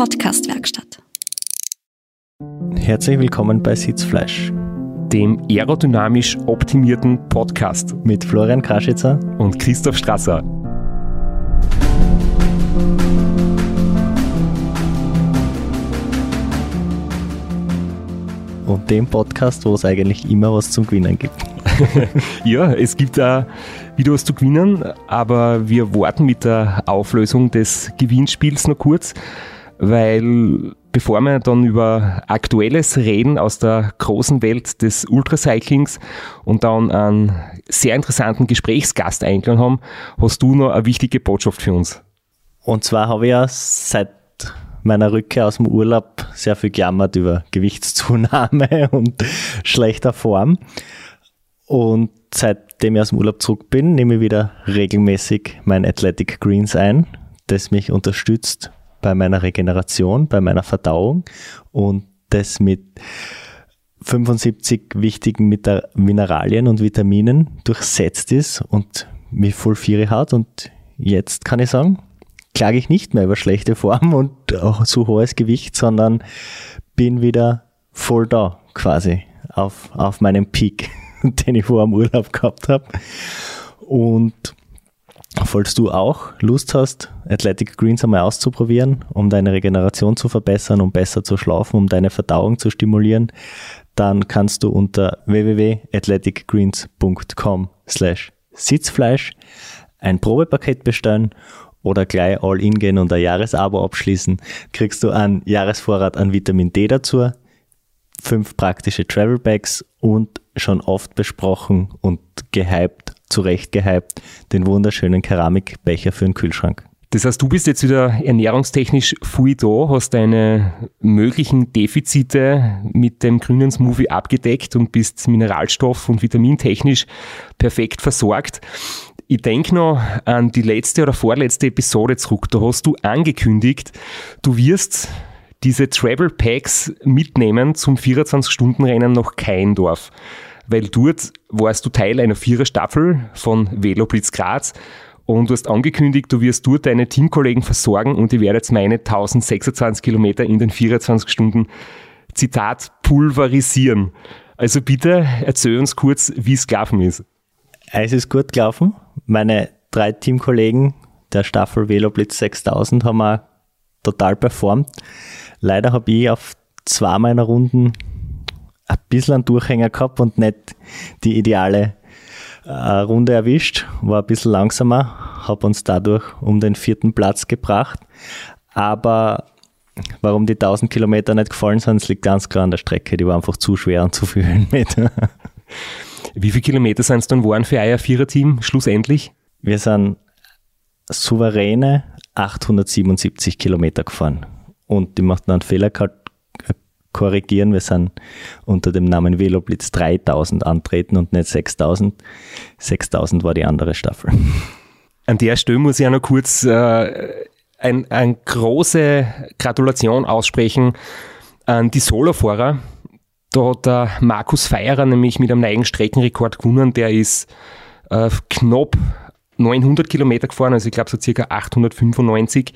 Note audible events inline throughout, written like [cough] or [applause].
Podcastwerkstatt. Herzlich willkommen bei Sitzfleisch, dem aerodynamisch optimierten Podcast mit Florian Kraschitzer und Christoph Strasser. Und dem Podcast, wo es eigentlich immer was zum Gewinnen gibt. [laughs] ja, es gibt da wieder was zu gewinnen, aber wir warten mit der Auflösung des Gewinnspiels noch kurz, weil bevor wir dann über Aktuelles reden aus der großen Welt des Ultracyclings und dann einen sehr interessanten Gesprächsgast eingeladen haben, hast du noch eine wichtige Botschaft für uns. Und zwar habe ich ja seit meiner Rückkehr aus dem Urlaub sehr viel gejammert über Gewichtszunahme [laughs] und schlechter Form. Und seitdem ich aus dem Urlaub zurück bin, nehme ich wieder regelmäßig mein Athletic Greens ein, das mich unterstützt bei meiner Regeneration, bei meiner Verdauung und das mit 75 wichtigen Mineralien und Vitaminen durchsetzt ist und mich voll Viere hat. Und jetzt kann ich sagen, klage ich nicht mehr über schlechte Form [laughs] und auch zu hohes Gewicht, sondern bin wieder voll da quasi auf, auf meinem Peak. [laughs] den ich vor dem Urlaub gehabt habe. Und falls du auch Lust hast, Athletic Greens einmal auszuprobieren, um deine Regeneration zu verbessern, um besser zu schlafen, um deine Verdauung zu stimulieren, dann kannst du unter www.athleticgreens.com slash Sitzfleisch ein Probepaket bestellen oder gleich all in gehen und ein Jahresabo abschließen, kriegst du einen Jahresvorrat an Vitamin D dazu, fünf praktische Travel Bags und schon oft besprochen und gehypt, zurecht gehypt, den wunderschönen Keramikbecher für den Kühlschrank. Das heißt, du bist jetzt wieder ernährungstechnisch früh da, hast deine möglichen Defizite mit dem grünen Smoothie abgedeckt und bist mineralstoff- und vitamintechnisch perfekt versorgt. Ich denke noch an die letzte oder vorletzte Episode zurück. Da hast du angekündigt, du wirst diese Travel Packs mitnehmen zum 24-Stunden-Rennen nach Keindorf. Weil dort warst du Teil einer Viererstaffel von Veloblitz Graz und du hast angekündigt, du wirst dort deine Teamkollegen versorgen und ich werde jetzt meine 1026 Kilometer in den 24 Stunden, Zitat, pulverisieren. Also bitte erzähl uns kurz, wie es gelaufen ist. Es ist gut gelaufen. Meine drei Teamkollegen der Staffel Veloblitz 6000 haben auch total performt. Leider habe ich auf zwei meiner Runden ein bisschen einen Durchhänger gehabt und nicht die ideale äh, Runde erwischt. War ein bisschen langsamer, habe uns dadurch um den vierten Platz gebracht. Aber warum die 1000 Kilometer nicht gefallen sind, liegt ganz klar an der Strecke. Die war einfach zu schwer und zu viel Höhenmeter. [laughs] Wie viele Kilometer sind es dann waren für euer Viererteam schlussendlich? Wir sind souveräne 877 Kilometer gefahren und die machten einen Fehler korrigieren. Wir sind unter dem Namen Veloblitz 3000 antreten und nicht 6000. 6000 war die andere Staffel. An der Stelle muss ich auch noch kurz äh, eine ein große Gratulation aussprechen an die Solofahrer. Da hat der Markus Feierer nämlich mit einem neuen Streckenrekord gewonnen. Der ist äh, knapp 900 Kilometer gefahren, also ich glaube so circa 895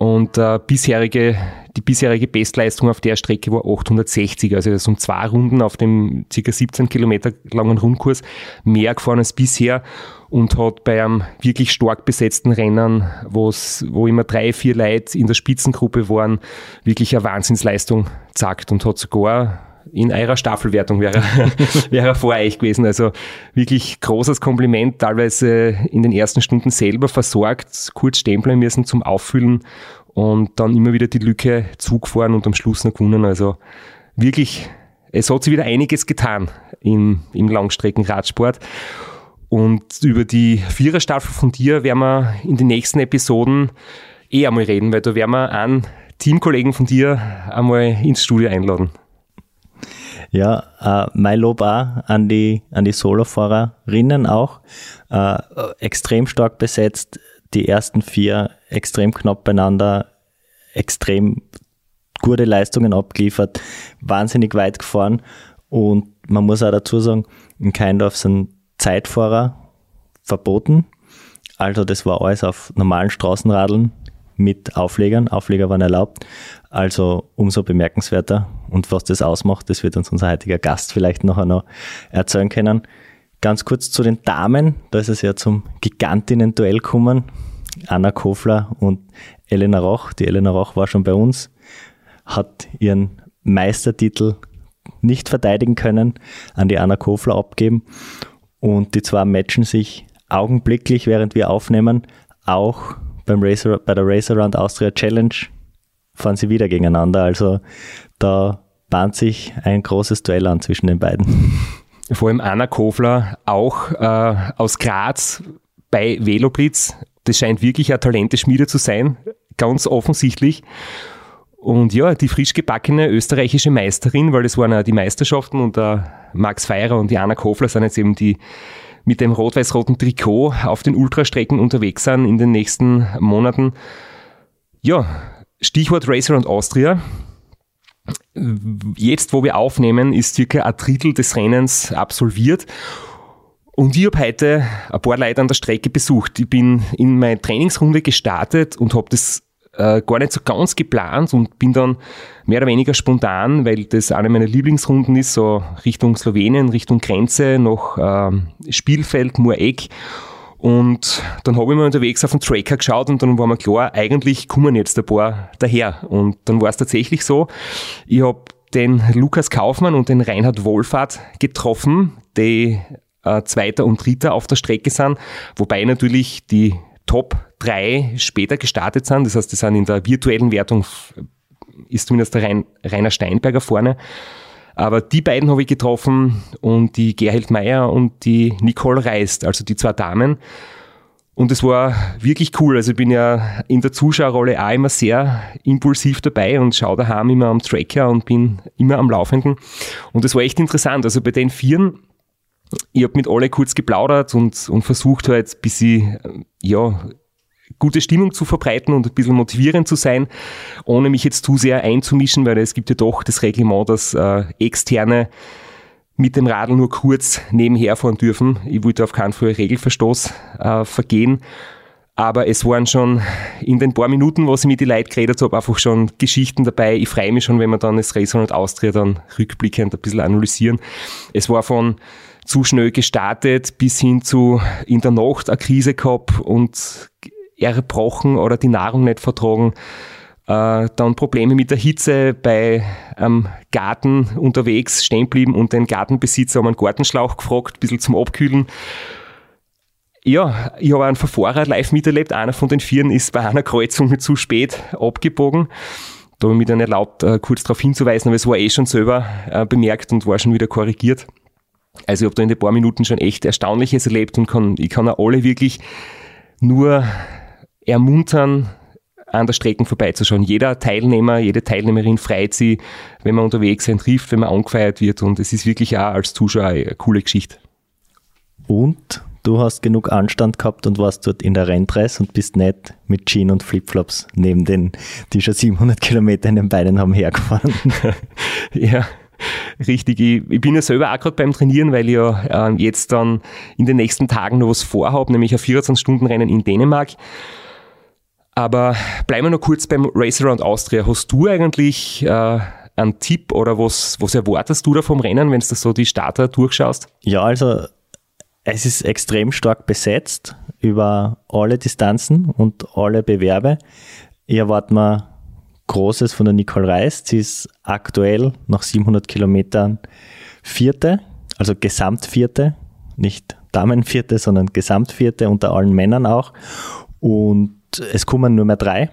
und äh, bisherige, die bisherige Bestleistung auf der Strecke war 860, also das um zwei Runden auf dem ca. 17 Kilometer langen Rundkurs mehr gefahren als bisher und hat bei einem wirklich stark besetzten Rennen, wo immer drei, vier Leute in der Spitzengruppe waren, wirklich eine Wahnsinnsleistung zackt und hat sogar in eurer Staffelwertung wäre, [laughs] wäre er vor euch gewesen. Also wirklich großes Kompliment, teilweise in den ersten Stunden selber versorgt, kurz stempeln müssen zum Auffüllen und dann immer wieder die Lücke zugefahren und am Schluss noch gewonnen. Also wirklich, es hat sich wieder einiges getan im, im Langstreckenradsport. Und über die Viererstaffel von dir werden wir in den nächsten Episoden eh einmal reden, weil da werden wir einen Teamkollegen von dir einmal ins Studio einladen. Ja, äh, mein Lob auch an die, an die Solofahrerinnen auch. Äh, extrem stark besetzt, die ersten vier extrem knapp beieinander, extrem gute Leistungen abgeliefert, wahnsinnig weit gefahren und man muss auch dazu sagen, in Keindorf sind Zeitfahrer verboten. Also das war alles auf normalen Straßenradeln mit Auflegern. Aufleger waren erlaubt. Also umso bemerkenswerter. Und was das ausmacht, das wird uns unser heutiger Gast vielleicht nachher noch erzählen können. Ganz kurz zu den Damen. Da ist es ja zum Gigantinnen-Duell gekommen. Anna Kofler und Elena Roch. Die Elena Roch war schon bei uns, hat ihren Meistertitel nicht verteidigen können, an die Anna Kofler abgeben. Und die zwei matchen sich augenblicklich, während wir aufnehmen, auch beim Racer, bei der Race Around Austria Challenge fahren sie wieder gegeneinander. Also da bahnt sich ein großes Duell an zwischen den beiden. [laughs] Vor allem Anna Kofler, auch äh, aus Graz bei Veloblitz. Das scheint wirklich eine Talenteschmiede zu sein, ganz offensichtlich. Und ja, die frisch gebackene österreichische Meisterin, weil das waren ja die Meisterschaften und der Max Feirer und die Anna Kofler sind jetzt eben die mit dem rot-weiß-roten Trikot auf den Ultrastrecken unterwegs sind in den nächsten Monaten. Ja, Stichwort Racer und Austria. Jetzt, wo wir aufnehmen, ist circa ein Drittel des Rennens absolviert. Und ich habe heute ein paar Leute an der Strecke besucht. Ich bin in meine Trainingsrunde gestartet und habe das äh, gar nicht so ganz geplant und bin dann mehr oder weniger spontan, weil das eine meiner Lieblingsrunden ist, so Richtung Slowenien, Richtung Grenze, noch äh, Spielfeld, Mureck. Und dann habe ich mir unterwegs auf den Tracker geschaut und dann war mir klar, eigentlich kommen jetzt ein paar daher. Und dann war es tatsächlich so, ich habe den Lukas Kaufmann und den Reinhard Wohlfahrt getroffen, die äh, Zweiter und Dritter auf der Strecke sind, wobei natürlich die Top 3 später gestartet sind. Das heißt, die sind in der virtuellen Wertung, ist zumindest der Rain, Rainer Steinberger vorne. Aber die beiden habe ich getroffen und die Gerhild Meyer und die Nicole Reist, also die zwei Damen. Und es war wirklich cool. Also ich bin ja in der Zuschauerrolle auch immer sehr impulsiv dabei und schaue daheim immer am Tracker und bin immer am Laufenden. Und es war echt interessant. Also bei den Vieren ich habe mit alle kurz geplaudert und, und versucht halt ein bisschen, ja, gute Stimmung zu verbreiten und ein bisschen motivierend zu sein, ohne mich jetzt zu sehr einzumischen, weil es gibt ja doch das Reglement, dass äh, Externe mit dem Radl nur kurz nebenher fahren dürfen. Ich wollte auf keinen Fall Regelverstoß äh, vergehen. Aber es waren schon in den paar Minuten, wo ich mit den Leuten geredet habe, einfach schon Geschichten dabei. Ich freue mich schon, wenn wir dann das Race und Austria dann rückblickend ein bisschen analysieren. Es war von zu schnell gestartet bis hin zu in der Nacht eine Krise gehabt und erbrochen oder die Nahrung nicht vertragen. Äh, dann Probleme mit der Hitze bei einem Garten unterwegs stehen blieben und den Gartenbesitzer um einen Gartenschlauch gefragt, ein bisschen zum Abkühlen. Ja, ich habe einen Verfahrer live miterlebt. Einer von den Vieren ist bei einer Kreuzung zu spät abgebogen. Da habe ich mich dann erlaubt, äh, kurz darauf hinzuweisen, aber es war eh schon selber äh, bemerkt und war schon wieder korrigiert. Also ich habe da in den paar Minuten schon echt Erstaunliches erlebt und kann, ich kann auch alle wirklich nur ermuntern, an der Strecke vorbeizuschauen. Jeder Teilnehmer, jede Teilnehmerin freut sich, wenn man unterwegs sein trifft, wenn man angefeiert wird und es ist wirklich auch als Zuschauer eine coole Geschichte. Und du hast genug Anstand gehabt und warst dort in der Renndress und bist nicht mit Jeans und Flipflops neben den, die schon 700 Kilometer in den Beinen haben, hergefahren. [laughs] ja, Richtig, ich, ich bin ja selber auch gerade beim Trainieren, weil ich ja äh, jetzt dann in den nächsten Tagen noch was vorhabe, nämlich ein 24-Stunden-Rennen in Dänemark. Aber bleiben wir noch kurz beim Race Around Austria. Hast du eigentlich äh, einen Tipp oder was, was erwartest du da vom Rennen, wenn du so die Starter durchschaust? Ja, also es ist extrem stark besetzt über alle Distanzen und alle Bewerbe. Ich erwarte mir Großes von der Nicole Reis. Sie ist aktuell nach 700 Kilometern Vierte, also Gesamtvierte, nicht Damenvierte, sondern Gesamtvierte unter allen Männern auch. Und es kommen nur mehr drei.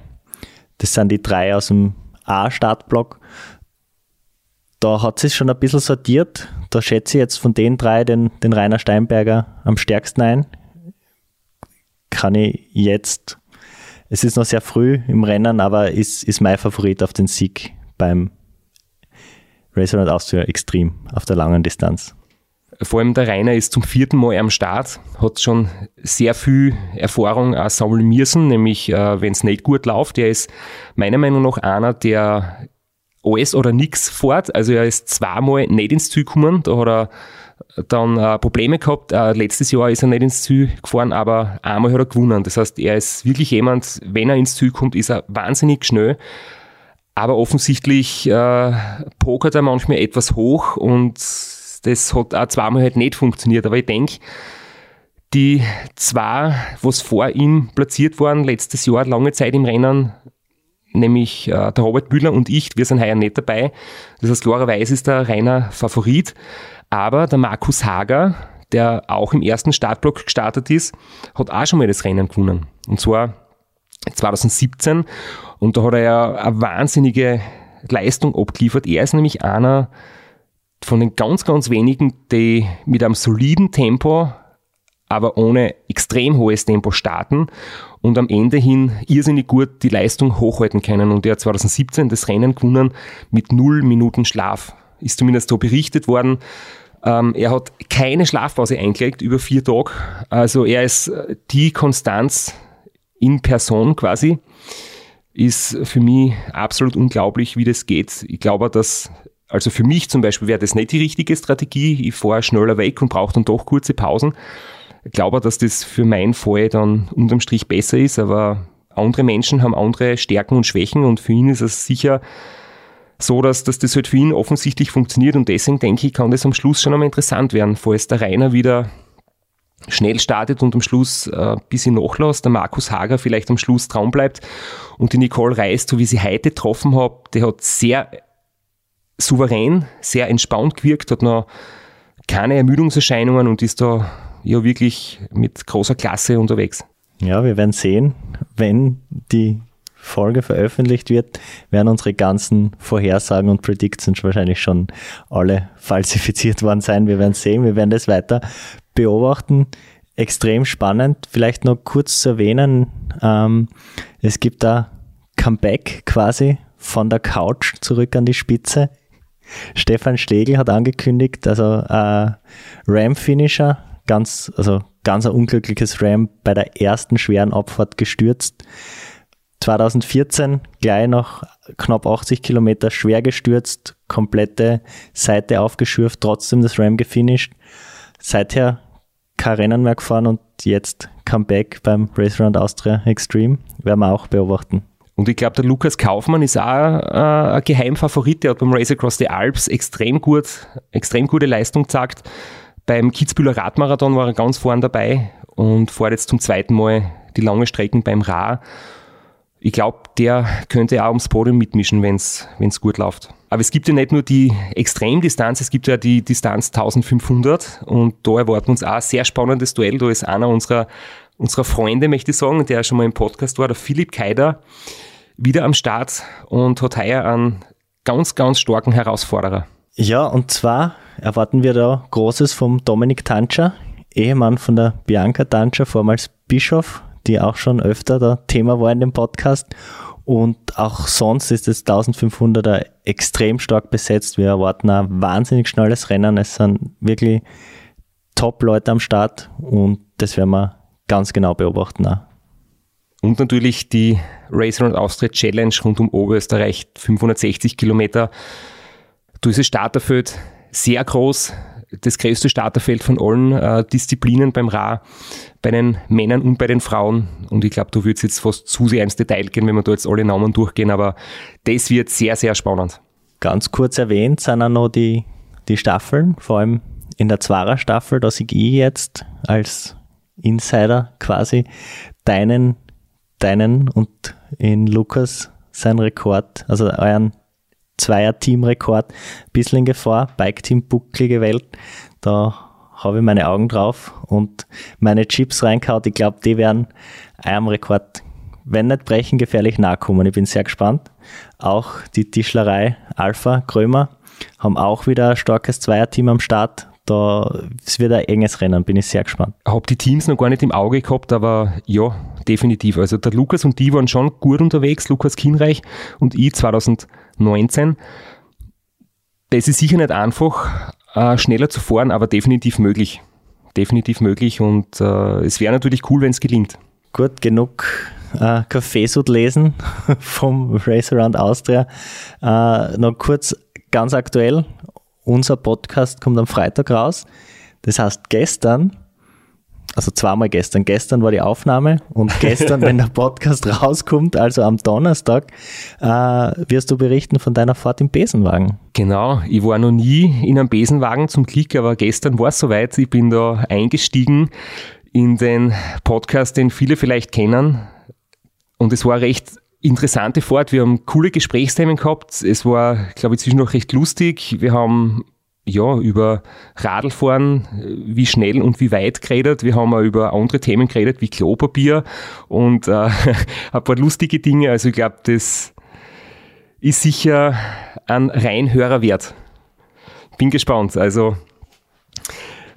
Das sind die drei aus dem A-Startblock. Da hat sie es schon ein bisschen sortiert. Da schätze ich jetzt von den drei den, den Rainer Steinberger am stärksten ein. Kann ich jetzt es ist noch sehr früh im Rennen, aber ist, ist mein Favorit auf den Sieg beim Race Around Austria extrem auf der langen Distanz. Vor allem der Rainer ist zum vierten Mal am Start, hat schon sehr viel Erfahrung auch sammeln müssen, nämlich äh, wenn es nicht gut läuft. Er ist meiner Meinung nach einer, der alles oder nichts fährt. Also er ist zweimal nicht ins Ziel gekommen. Da hat er dann äh, Probleme gehabt. Äh, letztes Jahr ist er nicht ins Ziel gefahren, aber einmal hat er gewonnen. Das heißt, er ist wirklich jemand, wenn er ins Ziel kommt, ist er wahnsinnig schnell. Aber offensichtlich äh, pokert er manchmal etwas hoch und das hat auch zweimal halt nicht funktioniert. Aber ich denke, die zwei, was vor ihm platziert waren, letztes Jahr lange Zeit im Rennen, nämlich äh, der Robert Müller und ich, wir sind heuer nicht dabei. Das heißt, klarerweise ist der reiner Favorit. Aber der Markus Hager, der auch im ersten Startblock gestartet ist, hat auch schon mal das Rennen gewonnen. Und zwar 2017. Und da hat er ja eine wahnsinnige Leistung abgeliefert. Er ist nämlich einer von den ganz, ganz wenigen, die mit einem soliden Tempo aber ohne extrem hohes Tempo starten und am Ende hin irrsinnig gut die Leistung hochhalten können. Und er hat 2017 das Rennen gewonnen mit null Minuten Schlaf. Ist zumindest so berichtet worden. Ähm, er hat keine Schlafpause eingelegt über vier Tage. Also er ist äh, die Konstanz in Person quasi. Ist für mich absolut unglaublich, wie das geht. Ich glaube, dass also für mich zum Beispiel wäre das nicht die richtige Strategie. Ich fahre schneller weg und brauche dann doch kurze Pausen glaube, dass das für meinen Fall dann unterm Strich besser ist, aber andere Menschen haben andere Stärken und Schwächen und für ihn ist es sicher so, dass, dass das halt für ihn offensichtlich funktioniert und deswegen denke ich, kann das am Schluss schon einmal interessant werden, falls der Rainer wieder schnell startet und am Schluss äh, ein bisschen nachlässt, der Markus Hager vielleicht am Schluss Traum bleibt und die Nicole Reis, so wie sie heute getroffen habe, die hat sehr souverän, sehr entspannt gewirkt, hat noch keine Ermüdungserscheinungen und ist da ja wirklich mit großer Klasse unterwegs. Ja, wir werden sehen, wenn die Folge veröffentlicht wird, werden unsere ganzen Vorhersagen und Predictions wahrscheinlich schon alle falsifiziert worden sein. Wir werden sehen, wir werden das weiter beobachten. Extrem spannend. Vielleicht noch kurz zu erwähnen, ähm, es gibt da Comeback quasi von der Couch zurück an die Spitze. Stefan Schlegel hat angekündigt, also äh, Ram-Finisher ganz, also ganz ein unglückliches Ram bei der ersten schweren Abfahrt gestürzt. 2014 gleich noch knapp 80 Kilometer schwer gestürzt, komplette Seite aufgeschürft, trotzdem das Ram gefinisht. Seither kein Rennen mehr gefahren und jetzt Comeback beim Race Round Austria Extreme. Werden wir auch beobachten. Und ich glaube, der Lukas Kaufmann ist auch äh, ein Geheimfavorit. Der hat beim Race Across the Alps extrem gut, extrem gute Leistung gezeigt. Beim Kitzbühler Radmarathon war er ganz vorn dabei und fährt jetzt zum zweiten Mal die lange Strecken beim Ra. Ich glaube, der könnte auch ums Podium mitmischen, wenn es gut läuft. Aber es gibt ja nicht nur die Extremdistanz, es gibt ja die Distanz 1500 und da erwarten wir uns auch ein sehr spannendes Duell. Da ist einer unserer, unserer Freunde, möchte ich sagen, der schon mal im Podcast war, der Philipp Keider, wieder am Start und hat heuer einen ganz, ganz starken Herausforderer. Ja, und zwar erwarten wir da Großes vom Dominik Tantscher, Ehemann von der Bianca Tantscher, vormals Bischof, die auch schon öfter da Thema war in dem Podcast. Und auch sonst ist das 1500er extrem stark besetzt. Wir erwarten ein wahnsinnig schnelles Rennen. Es sind wirklich Top-Leute am Start und das werden wir ganz genau beobachten. Auch. Und natürlich die Race Around Austria Challenge rund um Oberösterreich, 560 Kilometer dieses Starterfeld sehr groß, das größte Starterfeld von allen äh, Disziplinen beim Ra, bei den Männern und bei den Frauen. Und ich glaube, du würdest jetzt fast zu sehr ins Detail gehen, wenn wir da jetzt alle Namen durchgehen, aber das wird sehr, sehr spannend. Ganz kurz erwähnt sind auch noch die, die Staffeln, vor allem in der Zwarer-Staffel, da sehe ich jetzt als Insider quasi deinen, deinen und in Lukas sein Rekord, also euren Zweier-Team-Rekord ein bisschen in Gefahr. Bike-Team bucklige Welt. Da habe ich meine Augen drauf und meine Chips reingehauen. Ich glaube, die werden einem Rekord, wenn nicht brechen, gefährlich nahe kommen. Ich bin sehr gespannt. Auch die Tischlerei Alpha Krömer haben auch wieder ein starkes Zweierteam am Start. Da, es wird ein enges Rennen, bin ich sehr gespannt. Ich habe die Teams noch gar nicht im Auge gehabt, aber ja, definitiv. Also der Lukas und die waren schon gut unterwegs, Lukas Kienreich und ich 2000 19. Das ist sicher nicht einfach, äh, schneller zu fahren, aber definitiv möglich. Definitiv möglich und äh, es wäre natürlich cool, wenn es gelingt. Gut, genug äh, Kaffeesud lesen [laughs] vom Race Around Austria. Äh, noch kurz ganz aktuell unser Podcast kommt am Freitag raus. Das heißt, gestern, also zweimal gestern, gestern war die Aufnahme und [laughs] gestern, wenn der Podcast rauskommt, also am Donnerstag, äh, wirst du berichten von deiner Fahrt im Besenwagen. Genau, ich war noch nie in einem Besenwagen zum Glück, aber gestern war es soweit. Ich bin da eingestiegen in den Podcast, den viele vielleicht kennen. Und es war recht interessante Fahrt. Wir haben coole Gesprächsthemen gehabt. Es war, glaube ich, zwischendurch recht lustig. Wir haben ja, über Radlfahren, wie schnell und wie weit geredet. Wir haben auch über andere Themen geredet, wie Klopapier und äh, [laughs] ein paar lustige Dinge. Also ich glaube, das ist sicher ein Reinhörer wert. Bin gespannt. Also,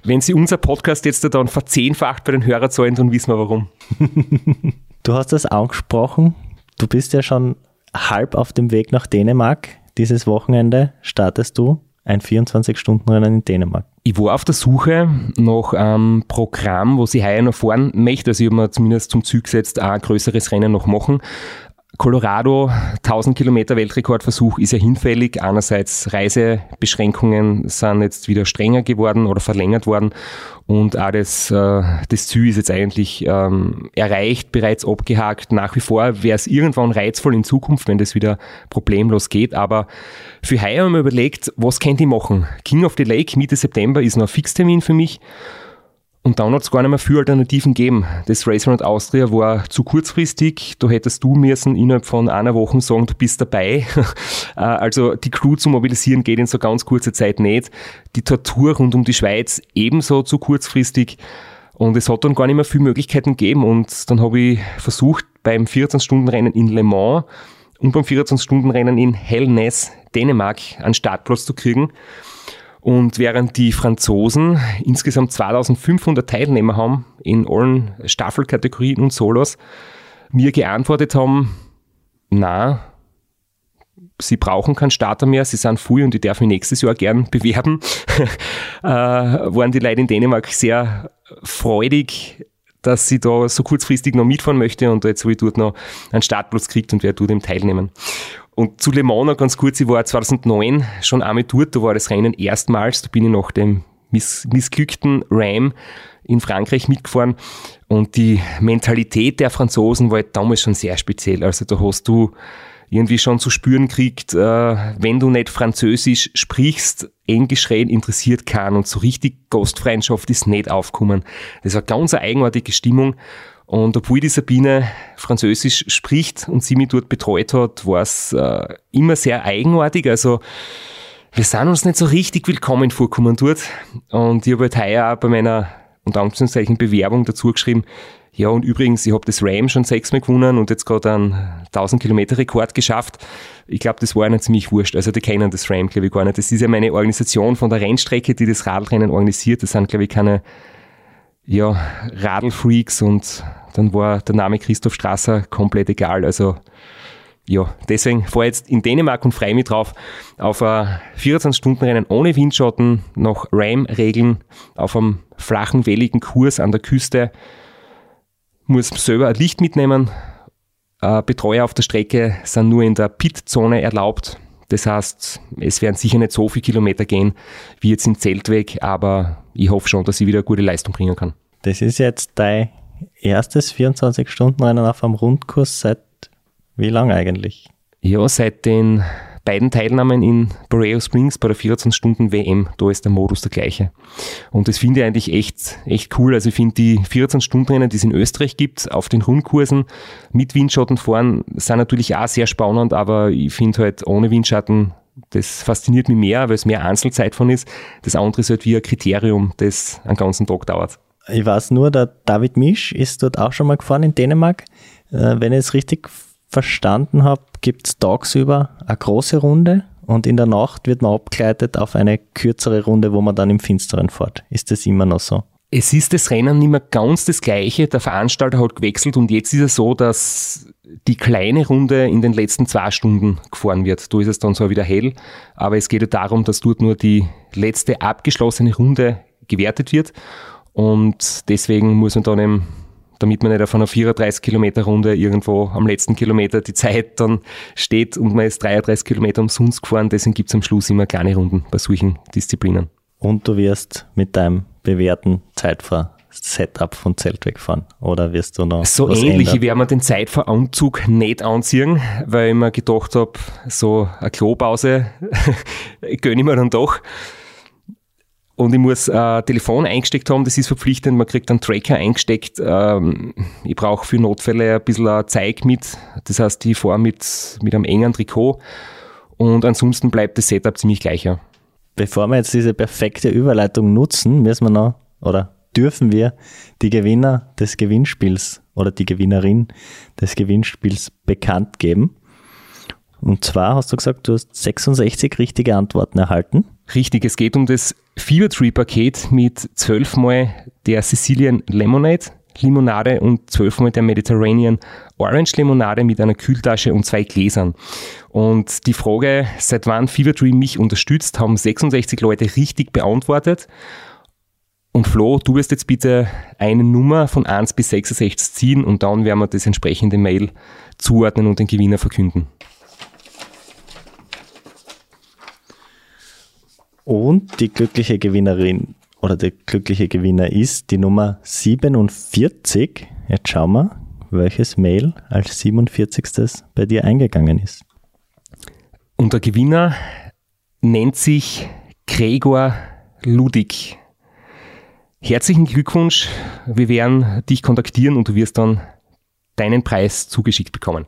wenn Sie unser Podcast jetzt dann verzehnfacht bei den Hörerzahlen, dann wissen wir warum. [laughs] du hast das angesprochen. Du bist ja schon halb auf dem Weg nach Dänemark. Dieses Wochenende startest du ein 24-Stunden-Rennen in Dänemark. Ich war auf der Suche nach einem Programm, wo sie heuer noch fahren möchte. Also ich habe mir zumindest zum Zug gesetzt, ein größeres Rennen noch machen. Colorado, 1000 Kilometer Weltrekordversuch ist ja hinfällig. Einerseits Reisebeschränkungen sind jetzt wieder strenger geworden oder verlängert worden und auch das, äh, das Ziel ist jetzt eigentlich ähm, erreicht, bereits abgehakt. Nach wie vor wäre es irgendwann reizvoll in Zukunft, wenn das wieder problemlos geht. Aber für heuer haben wir überlegt, was könnte ich machen? King of the Lake Mitte September ist noch ein Fixtermin für mich. Und dann hat es gar nicht mehr viele Alternativen gegeben. Das Race Around Austria war zu kurzfristig. Da hättest du müssen innerhalb von einer Woche sagen, du bist dabei. [laughs] Äh, also die Crew zu mobilisieren geht in so ganz kurzer Zeit nicht. Die Tortur rund um die Schweiz ebenso zu kurzfristig. Und es hat dann gar nicht mehr viele Möglichkeiten gegeben. Und dann habe ich versucht, beim 14-Stunden-Rennen in Le Mans und beim 14-Stunden-Rennen in Hellness, Dänemark, einen Startplatz zu kriegen. Und während die Franzosen insgesamt 2500 Teilnehmer haben in allen Staffelkategorien und Solos, mir geantwortet haben, na, sie brauchen keinen Starter mehr, sie sind früh und ich darf mich nächstes Jahr gern [laughs] bewerben, [laughs] äh, waren die Leute in Dänemark sehr freudig, dass sie da so kurzfristig noch mitfahren möchte und jetzt habe ich dort noch einen Startplatz kriegt und wer tut dem teilnehmen. Und zu Le Mans noch ganz kurz, ich war 2009 schon einmal dort, da war das Rennen erstmals, da bin ich nach dem miss missglückten Ram in Frankreich mitgefahren und die Mentalität der Franzosen war halt damals schon sehr speziell. Also da hast du irgendwie schon zu spüren kriegt, äh, wenn du nicht Französisch sprichst, Englisch reden interessiert keinen und so richtig Gastfreundschaft ist nicht aufgekommen. Das war ganz eine eigenartige Stimmung und obwohl die Sabine Französisch spricht und sie mich dort betreut hat, war es äh, immer sehr eigenartig. Also wir sind uns nicht so richtig willkommen vorkommen dort. Und ich habe halt heuer auch bei meiner unter Anführungszeichen Bewerbung dazu geschrieben, ja und übrigens, ich habe das RAM schon sechsmal gewonnen und jetzt gerade einen 1000 Kilometer Rekord geschafft. Ich glaube, das war ihnen ziemlich wurscht. Also die kennen das RAM, glaube ich, gar nicht. Das ist ja meine Organisation von der Rennstrecke, die das Radrennen organisiert. Das sind, glaube ich, keine ja, Radlfreaks und dann war der Name Christoph Strasser komplett egal. Also ja, deswegen fahre jetzt in Dänemark und freue mich drauf auf ein 24-Stunden-Rennen ohne Windschatten, nach RAM-Regeln, auf einem flachen, welligen Kurs an der Küste. Muss selber ein Licht mitnehmen. Äh, Betreuer auf der Strecke sind nur in der Pit-Zone erlaubt. Das heißt, es werden sicher nicht so viele Kilometer gehen wie jetzt in Zeltweg, aber ich hoffe schon, dass ich wieder eine gute Leistung bringen kann. Das ist jetzt dein erstes 24-Stunden-Rennen auf einem Rundkurs seit wie lang eigentlich? Ja, seit den beiden Teilnahmen in Boreo Springs bei der 14-Stunden-WM, da ist der Modus der gleiche. Und das finde ich eigentlich echt, echt cool. Also ich finde die 14-Stunden-Rennen, die es in Österreich gibt, auf den Rundkursen mit Windschatten fahren, sind natürlich auch sehr spannend, aber ich finde halt ohne Windschatten das fasziniert mich mehr, weil es mehr Einzelzeit von ist. Das andere ist halt wie ein Kriterium, das einen ganzen Tag dauert. Ich weiß nur, der David Misch ist dort auch schon mal gefahren in Dänemark. Äh, wenn ich es richtig verstanden habe, gibt es tagsüber eine große Runde und in der Nacht wird man abgeleitet auf eine kürzere Runde, wo man dann im Finsteren fährt. Ist das immer noch so? Es ist das Rennen nicht mehr ganz das gleiche. Der Veranstalter hat gewechselt und jetzt ist es so, dass die kleine Runde in den letzten zwei Stunden gefahren wird. Da ist es dann zwar wieder hell, aber es geht ja darum, dass dort nur die letzte abgeschlossene Runde gewertet wird und deswegen muss man dann eben damit man nicht auf einer 34 Kilometer Runde irgendwo am letzten Kilometer die Zeit dann steht und man ist 33 Kilometer umsonst gefahren. Deswegen gibt es am Schluss immer kleine Runden bei solchen Disziplinen. Und du wirst mit deinem bewährten Zeitfahr-Setup von Zelt wegfahren? Oder wirst du noch So ähnlich, ändern? ich werde mir den Zeitfahranzug nicht anziehen, weil ich mir gedacht habe, so eine Klopause [laughs] gönne ich mir dann doch. Und ich muss äh, Telefon eingesteckt haben, das ist verpflichtend. Man kriegt einen Tracker eingesteckt. Ähm, ich brauche für Notfälle ein bisschen ein Zeig mit. Das heißt, ich fahre mit, mit einem engen Trikot. Und ansonsten bleibt das Setup ziemlich gleicher. Bevor wir jetzt diese perfekte Überleitung nutzen, müssen wir noch oder dürfen wir die Gewinner des Gewinnspiels oder die Gewinnerin des Gewinnspiels bekannt geben. Und zwar hast du gesagt, du hast 66 richtige Antworten erhalten. Richtig, es geht um das Fever Tree Paket mit zwölfmal der Sicilian Lemonade Limonade und zwölfmal der Mediterranean Orange Limonade mit einer Kühltasche und zwei Gläsern. Und die Frage, seit wann Fever Tree mich unterstützt, haben 66 Leute richtig beantwortet. Und Flo, du wirst jetzt bitte eine Nummer von 1 bis 66 ziehen und dann werden wir das entsprechende Mail zuordnen und den Gewinner verkünden. Und die glückliche Gewinnerin oder der glückliche Gewinner ist die Nummer 47. Jetzt schauen wir, welches Mail als 47. bei dir eingegangen ist. Und der Gewinner nennt sich Gregor Ludig. Herzlichen Glückwunsch. Wir werden dich kontaktieren und du wirst dann deinen Preis zugeschickt bekommen.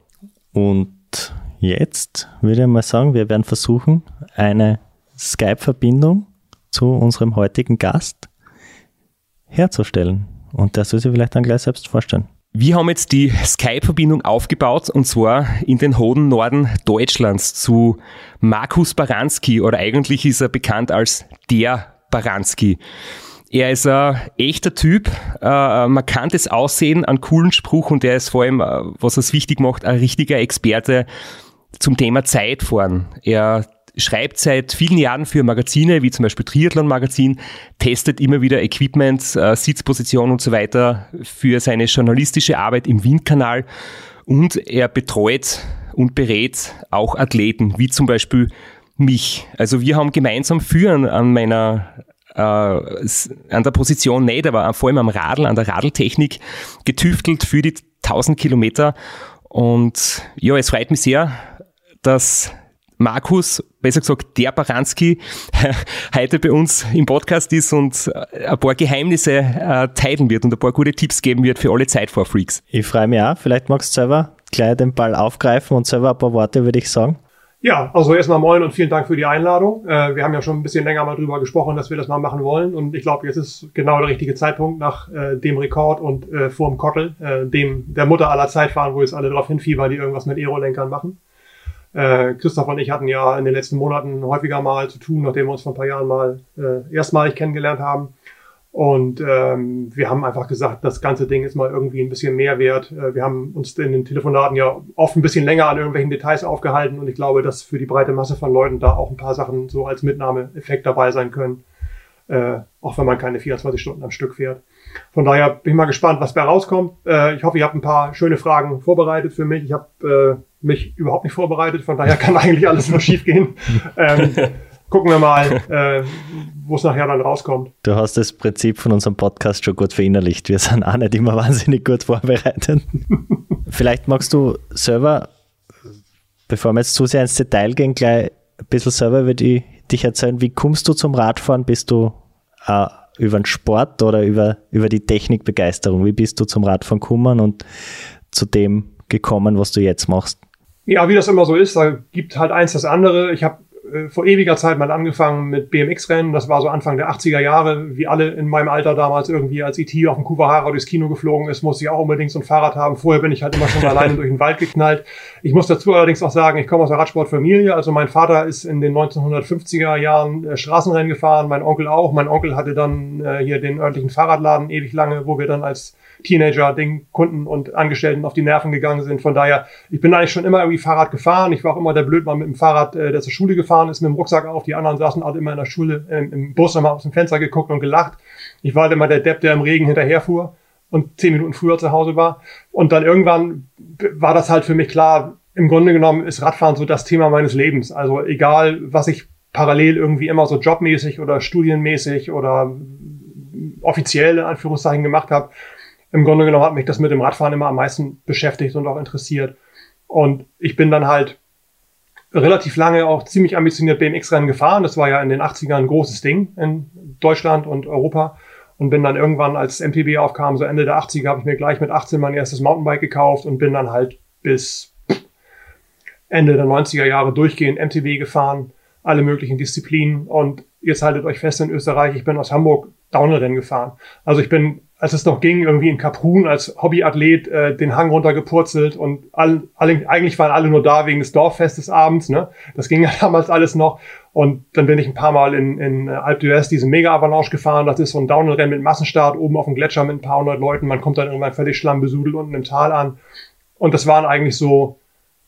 Und jetzt würde ich mal sagen, wir werden versuchen, eine Skype-Verbindung zu unserem heutigen Gast herzustellen. Und der soll sich vielleicht dann gleich selbst vorstellen. Wir haben jetzt die Skype-Verbindung aufgebaut und zwar in den hohen Norden Deutschlands zu Markus Baranski oder eigentlich ist er bekannt als der Baranski. Er ist ein echter Typ, äh, markantes Aussehen, einen coolen Spruch und er ist vor allem, äh, was es wichtig macht, ein richtiger Experte zum Thema Zeitfahren. Er schreibt seit vielen Jahren für Magazine, wie zum Beispiel Triathlon Magazin, testet immer wieder Equipment, äh, Sitzposition und so weiter für seine journalistische Arbeit im Windkanal und er betreut und berät auch Athleten, wie zum Beispiel mich. Also wir haben gemeinsam für an, an meiner äh, an der Position nicht, aber vor allem am Radl, an der Radltechnik getüftelt für die 1000 Kilometer. Und ja, es freut mich sehr, dass Markus, besser gesagt der Baranski, [laughs] heute bei uns im Podcast ist und ein paar Geheimnisse äh, teilen wird und ein paar gute Tipps geben wird für alle Zeitfahrfreaks. Ich freue mich auch. Vielleicht magst du selber gleich den Ball aufgreifen und selber ein paar Worte, würde ich sagen. Ja, also erstmal moin und vielen Dank für die Einladung. Äh, wir haben ja schon ein bisschen länger mal drüber gesprochen, dass wir das mal machen wollen. Und ich glaube, jetzt ist genau der richtige Zeitpunkt nach äh, dem Rekord und äh, vor dem Kottel, äh, dem der Mutter aller Zeitfahren, wo jetzt alle drauf hinfiebern, die irgendwas mit Aerolenkern machen. Äh, Christoph und ich hatten ja in den letzten Monaten häufiger mal zu tun, nachdem wir uns vor ein paar Jahren mal äh, erstmalig kennengelernt haben. Und ähm, wir haben einfach gesagt, das ganze Ding ist mal irgendwie ein bisschen mehr wert. Äh, wir haben uns in den Telefonaten ja oft ein bisschen länger an irgendwelchen Details aufgehalten und ich glaube, dass für die breite Masse von Leuten da auch ein paar Sachen so als Mitnahmeeffekt dabei sein können, äh, auch wenn man keine 24 Stunden am Stück fährt. Von daher bin ich mal gespannt, was bei rauskommt. Äh, ich hoffe, ihr habt ein paar schöne Fragen vorbereitet für mich. Ich habe äh, mich überhaupt nicht vorbereitet, von daher kann [laughs] eigentlich alles nur schief gehen. Ähm, gucken wir mal, [laughs] äh, wo es nachher dann rauskommt. Du hast das Prinzip von unserem Podcast schon gut verinnerlicht. Wir sind auch nicht immer wahnsinnig gut vorbereitet. [laughs] Vielleicht magst du selber, bevor wir jetzt zu sehr ins Detail gehen, gleich ein bisschen selber über die, dich erzählen. Wie kommst du zum Radfahren? Bist du äh, über den Sport oder über, über die Technikbegeisterung? Wie bist du zum Radfahren gekommen und zu dem gekommen, was du jetzt machst? Ja, wie das immer so ist, da gibt halt eins das andere. Ich habe äh, vor ewiger Zeit mal angefangen mit BMX-Rennen. Das war so Anfang der 80er Jahre, wie alle in meinem Alter damals irgendwie, als IT auf dem Kuwahara durchs Kino geflogen ist, musste ich auch unbedingt so ein Fahrrad haben. Vorher bin ich halt immer schon [laughs] alleine durch den Wald geknallt. Ich muss dazu allerdings auch sagen, ich komme aus einer Radsportfamilie. Also mein Vater ist in den 1950er Jahren äh, Straßenrennen gefahren, mein Onkel auch. Mein Onkel hatte dann äh, hier den örtlichen Fahrradladen ewig lange, wo wir dann als Teenager den Kunden und Angestellten auf die Nerven gegangen sind. Von daher, ich bin eigentlich schon immer irgendwie Fahrrad gefahren. Ich war auch immer der Blödmann mit dem Fahrrad, äh, der zur Schule gefahren ist, mit dem Rucksack auf. Die anderen saßen alle immer in der Schule, äh, im Bus, haben aus dem Fenster geguckt und gelacht. Ich war halt immer der Depp, der im Regen hinterherfuhr. und zehn Minuten früher zu Hause war. Und dann irgendwann war das halt für mich klar, im Grunde genommen ist Radfahren so das Thema meines Lebens. Also egal, was ich parallel irgendwie immer so jobmäßig oder studienmäßig oder offiziell in Anführungszeichen gemacht habe. Im Grunde genommen hat mich das mit dem Radfahren immer am meisten beschäftigt und auch interessiert. Und ich bin dann halt relativ lange auch ziemlich ambitioniert BMX-Rennen gefahren. Das war ja in den 80ern ein großes Ding in Deutschland und Europa. Und bin dann irgendwann, als MTB aufkam, so Ende der 80er, habe ich mir gleich mit 18 mein erstes Mountainbike gekauft und bin dann halt bis Ende der 90er Jahre durchgehend MTB gefahren, alle möglichen Disziplinen. Und jetzt haltet euch fest in Österreich, ich bin aus Hamburg Downhill-Rennen gefahren. Also ich bin als es noch ging, irgendwie in Kaprun als Hobbyathlet äh, den Hang runtergepurzelt und all, alle, eigentlich waren alle nur da wegen des Dorffestes abends. Ne? Das ging ja [laughs] damals alles noch. Und dann bin ich ein paar Mal in, in Alpe d'Huez diese Mega-Avalanche gefahren. Das ist so ein Downhill-Rennen mit Massenstart oben auf dem Gletscher mit ein paar hundert Leuten. Man kommt dann irgendwann völlig schlammbesudelt unten im Tal an. Und das waren eigentlich so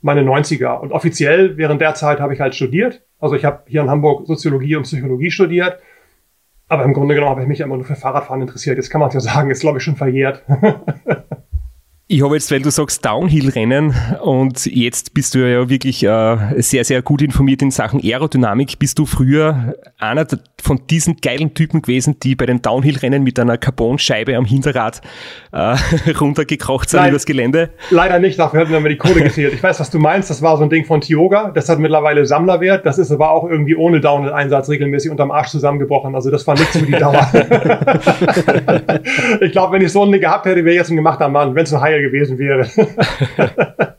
meine 90er. Und offiziell während der Zeit habe ich halt studiert. Also ich habe hier in Hamburg Soziologie und Psychologie studiert aber im Grunde genommen habe ich mich immer nur für Fahrradfahren interessiert. Jetzt kann man es ja sagen, ist glaube ich schon verjährt. [laughs] Ich habe jetzt, weil du sagst Downhill-Rennen und jetzt bist du ja wirklich äh, sehr, sehr gut informiert in Sachen Aerodynamik. Bist du früher einer von diesen geilen Typen gewesen, die bei den Downhill-Rennen mit einer Carbon-Scheibe am Hinterrad äh, [laughs] runtergekrocht sind Nein, übers Gelände? Leider nicht, dafür hätten wir mir die Kohle gezählt. Ich weiß, was du meinst, das war so ein Ding von Tioga, das hat mittlerweile Sammlerwert, das ist aber auch irgendwie ohne Downhill-Einsatz regelmäßig unterm Arsch zusammengebrochen, also das war nichts für die Dauer. [laughs] [laughs] ich glaube, wenn ich so ein Ding gehabt hätte, wäre jetzt ein gemachter Mann, wenn es ein High geil gewesen wäre. [laughs]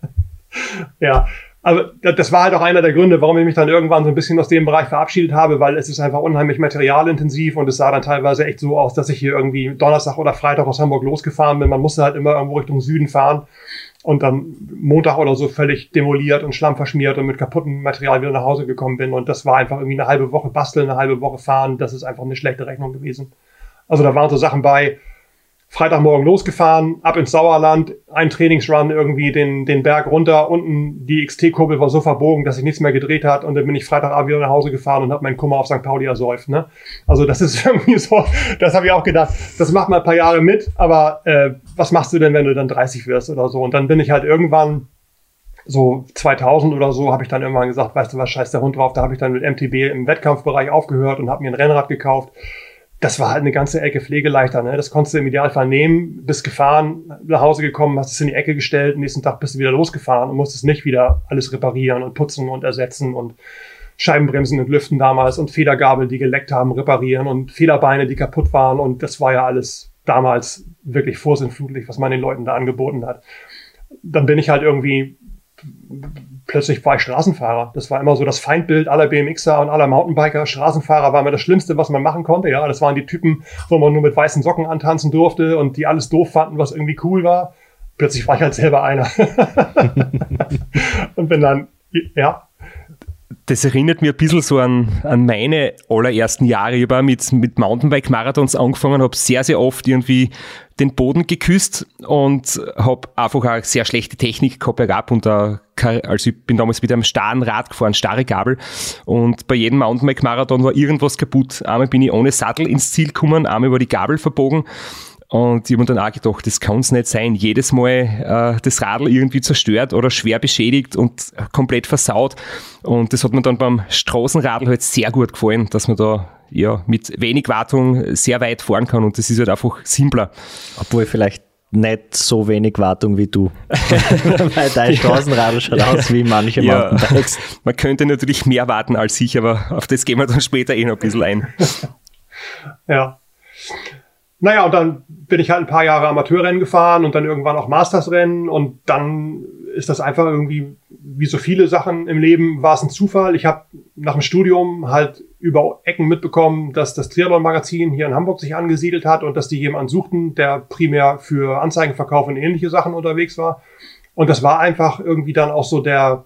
ja, aber das war halt auch einer der Gründe, warum ich mich dann irgendwann so ein bisschen aus dem Bereich verabschiedet habe, weil es ist einfach unheimlich materialintensiv und es sah dann teilweise echt so aus, dass ich hier irgendwie Donnerstag oder Freitag aus Hamburg losgefahren bin. Man musste halt immer irgendwo Richtung Süden fahren und dann Montag oder so völlig demoliert und schlammverschmiert und mit kaputtem Material wieder nach Hause gekommen bin. Und das war einfach irgendwie eine halbe Woche basteln, eine halbe Woche fahren. Das ist einfach eine schlechte Rechnung gewesen. Also da waren so Sachen bei, Freitagmorgen losgefahren, ab ins Sauerland, ein Trainingsrun irgendwie den, den Berg runter, unten die XT-Kurbel war so verbogen, dass sich nichts mehr gedreht hat und dann bin ich Freitagabend wieder nach Hause gefahren und habe meinen Kummer auf St. Pauli ersäuft. Ne? Also das ist [laughs] irgendwie so, das habe ich auch gedacht, das macht mal ein paar Jahre mit, aber äh, was machst du denn, wenn du dann 30 wirst oder so? Und dann bin ich halt irgendwann so 2000 oder so habe ich dann irgendwann gesagt, weißt du was, scheiß der Hund drauf, da habe ich dann mit MTB im Wettkampfbereich aufgehört und habe mir ein Rennrad gekauft das war halt eine ganze Ecke pflegeleichter. Ne? Das konntest du im Idealfall nehmen, bist gefahren, nach Hause gekommen, hast es in die Ecke gestellt, nächsten Tag bist du wieder losgefahren und musstest nicht wieder alles reparieren und putzen und ersetzen und Scheibenbremsen und Lüften damals und Federgabel, die geleckt haben, reparieren und Federbeine, die kaputt waren. Und das war ja alles damals wirklich vorsinnflutlich, was man den Leuten da angeboten hat. Dann bin ich halt irgendwie plötzlich war ich Straßenfahrer. Das war immer so das Feindbild aller BMXer und aller Mountainbiker. Straßenfahrer war immer das Schlimmste, was man machen konnte. Ja, das waren die Typen, wo man nur mit weißen Socken antanzen durfte und die alles doof fanden, was irgendwie cool war. Plötzlich war ich halt selber einer. [laughs] und bin dann, ja, das erinnert mir ein bisschen so an, an meine allerersten Jahre. Ich habe mit, mit Mountainbike-Marathons angefangen, habe sehr, sehr oft irgendwie den Boden geküsst und habe einfach eine sehr schlechte Technik gehabt bergab und da, also ich bin damals mit einem starren Rad gefahren, starre Gabel und bei jedem Mountainbike-Marathon war irgendwas kaputt. Einmal bin ich ohne Sattel ins Ziel gekommen, einmal war die Gabel verbogen und ich habe mir dann auch gedacht, das kann es nicht sein. Jedes Mal äh, das Radl irgendwie zerstört oder schwer beschädigt und komplett versaut. Und das hat mir dann beim Straßenradl halt sehr gut gefallen, dass man da ja mit wenig Wartung sehr weit fahren kann und das ist halt einfach simpler. Obwohl vielleicht nicht so wenig Wartung wie du. [laughs] Weil dein Straßenradl schaut aus wie manche ja, Mountainbikes. [laughs] Man könnte natürlich mehr warten als ich, aber auf das gehen wir dann später eh noch ein bisschen ein. ja. Naja, und dann bin ich halt ein paar Jahre Amateurrennen gefahren und dann irgendwann auch Mastersrennen und dann ist das einfach irgendwie, wie so viele Sachen im Leben, war es ein Zufall. Ich habe nach dem Studium halt über Ecken mitbekommen, dass das Triathlon-Magazin hier in Hamburg sich angesiedelt hat und dass die jemanden suchten, der primär für Anzeigenverkauf und ähnliche Sachen unterwegs war. Und das war einfach irgendwie dann auch so der,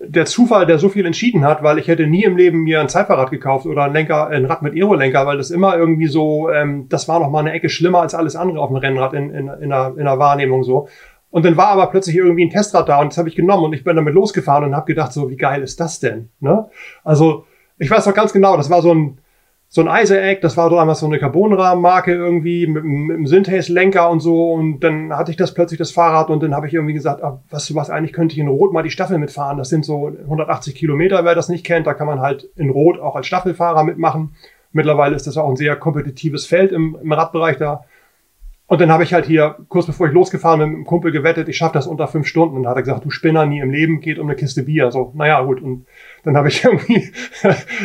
der Zufall, der so viel entschieden hat, weil ich hätte nie im Leben mir ein Zeitfahrrad gekauft oder ein Lenker, ein Rad mit Aerolenker, weil das immer irgendwie so, ähm, das war noch mal eine Ecke schlimmer als alles andere auf dem Rennrad in, in, in, der, in der Wahrnehmung so. Und dann war aber plötzlich irgendwie ein Testrad da und das habe ich genommen und ich bin damit losgefahren und habe gedacht so, wie geil ist das denn? Ne? Also ich weiß noch ganz genau, das war so ein so ein Isaac, das war damals so eine Carbonrahmenmarke irgendwie mit, mit einem Synthase-Lenker und so. Und dann hatte ich das plötzlich das Fahrrad und dann habe ich irgendwie gesagt, ah, was was, eigentlich könnte ich in Rot mal die Staffel mitfahren. Das sind so 180 Kilometer, wer das nicht kennt. Da kann man halt in Rot auch als Staffelfahrer mitmachen. Mittlerweile ist das auch ein sehr kompetitives Feld im, im Radbereich da. Und dann habe ich halt hier, kurz bevor ich losgefahren bin, mit einem Kumpel gewettet, ich schaffe das unter fünf Stunden. Und dann hat er gesagt, du Spinner, nie im Leben, geht um eine Kiste Bier. So, naja, gut. Und dann habe ich [laughs] irgendwie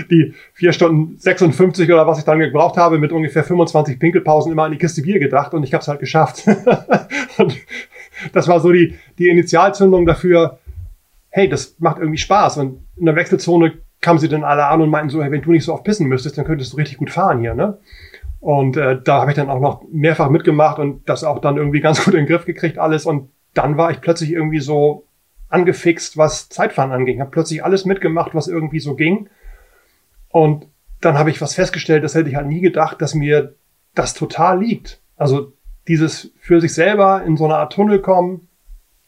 die vier Stunden 56 oder was ich dann gebraucht habe, mit ungefähr 25 Pinkelpausen immer an die Kiste Bier gedacht und ich habe es halt geschafft. [laughs] und das war so die, die Initialzündung dafür, hey, das macht irgendwie Spaß. Und in der Wechselzone kamen sie dann alle an und meinten so, hey, wenn du nicht so oft pissen müsstest, dann könntest du richtig gut fahren hier, ne? Und äh, da habe ich dann auch noch mehrfach mitgemacht und das auch dann irgendwie [laughs] ganz gut in den Griff gekriegt alles. Und dann war ich plötzlich irgendwie so angefixt, was Zeitfahren anging. Habe plötzlich alles mitgemacht, was irgendwie so ging. Und dann habe ich was festgestellt, das hätte ich halt nie gedacht, dass mir das total liegt. Also dieses für sich selber in so eine Art Tunnel kommen,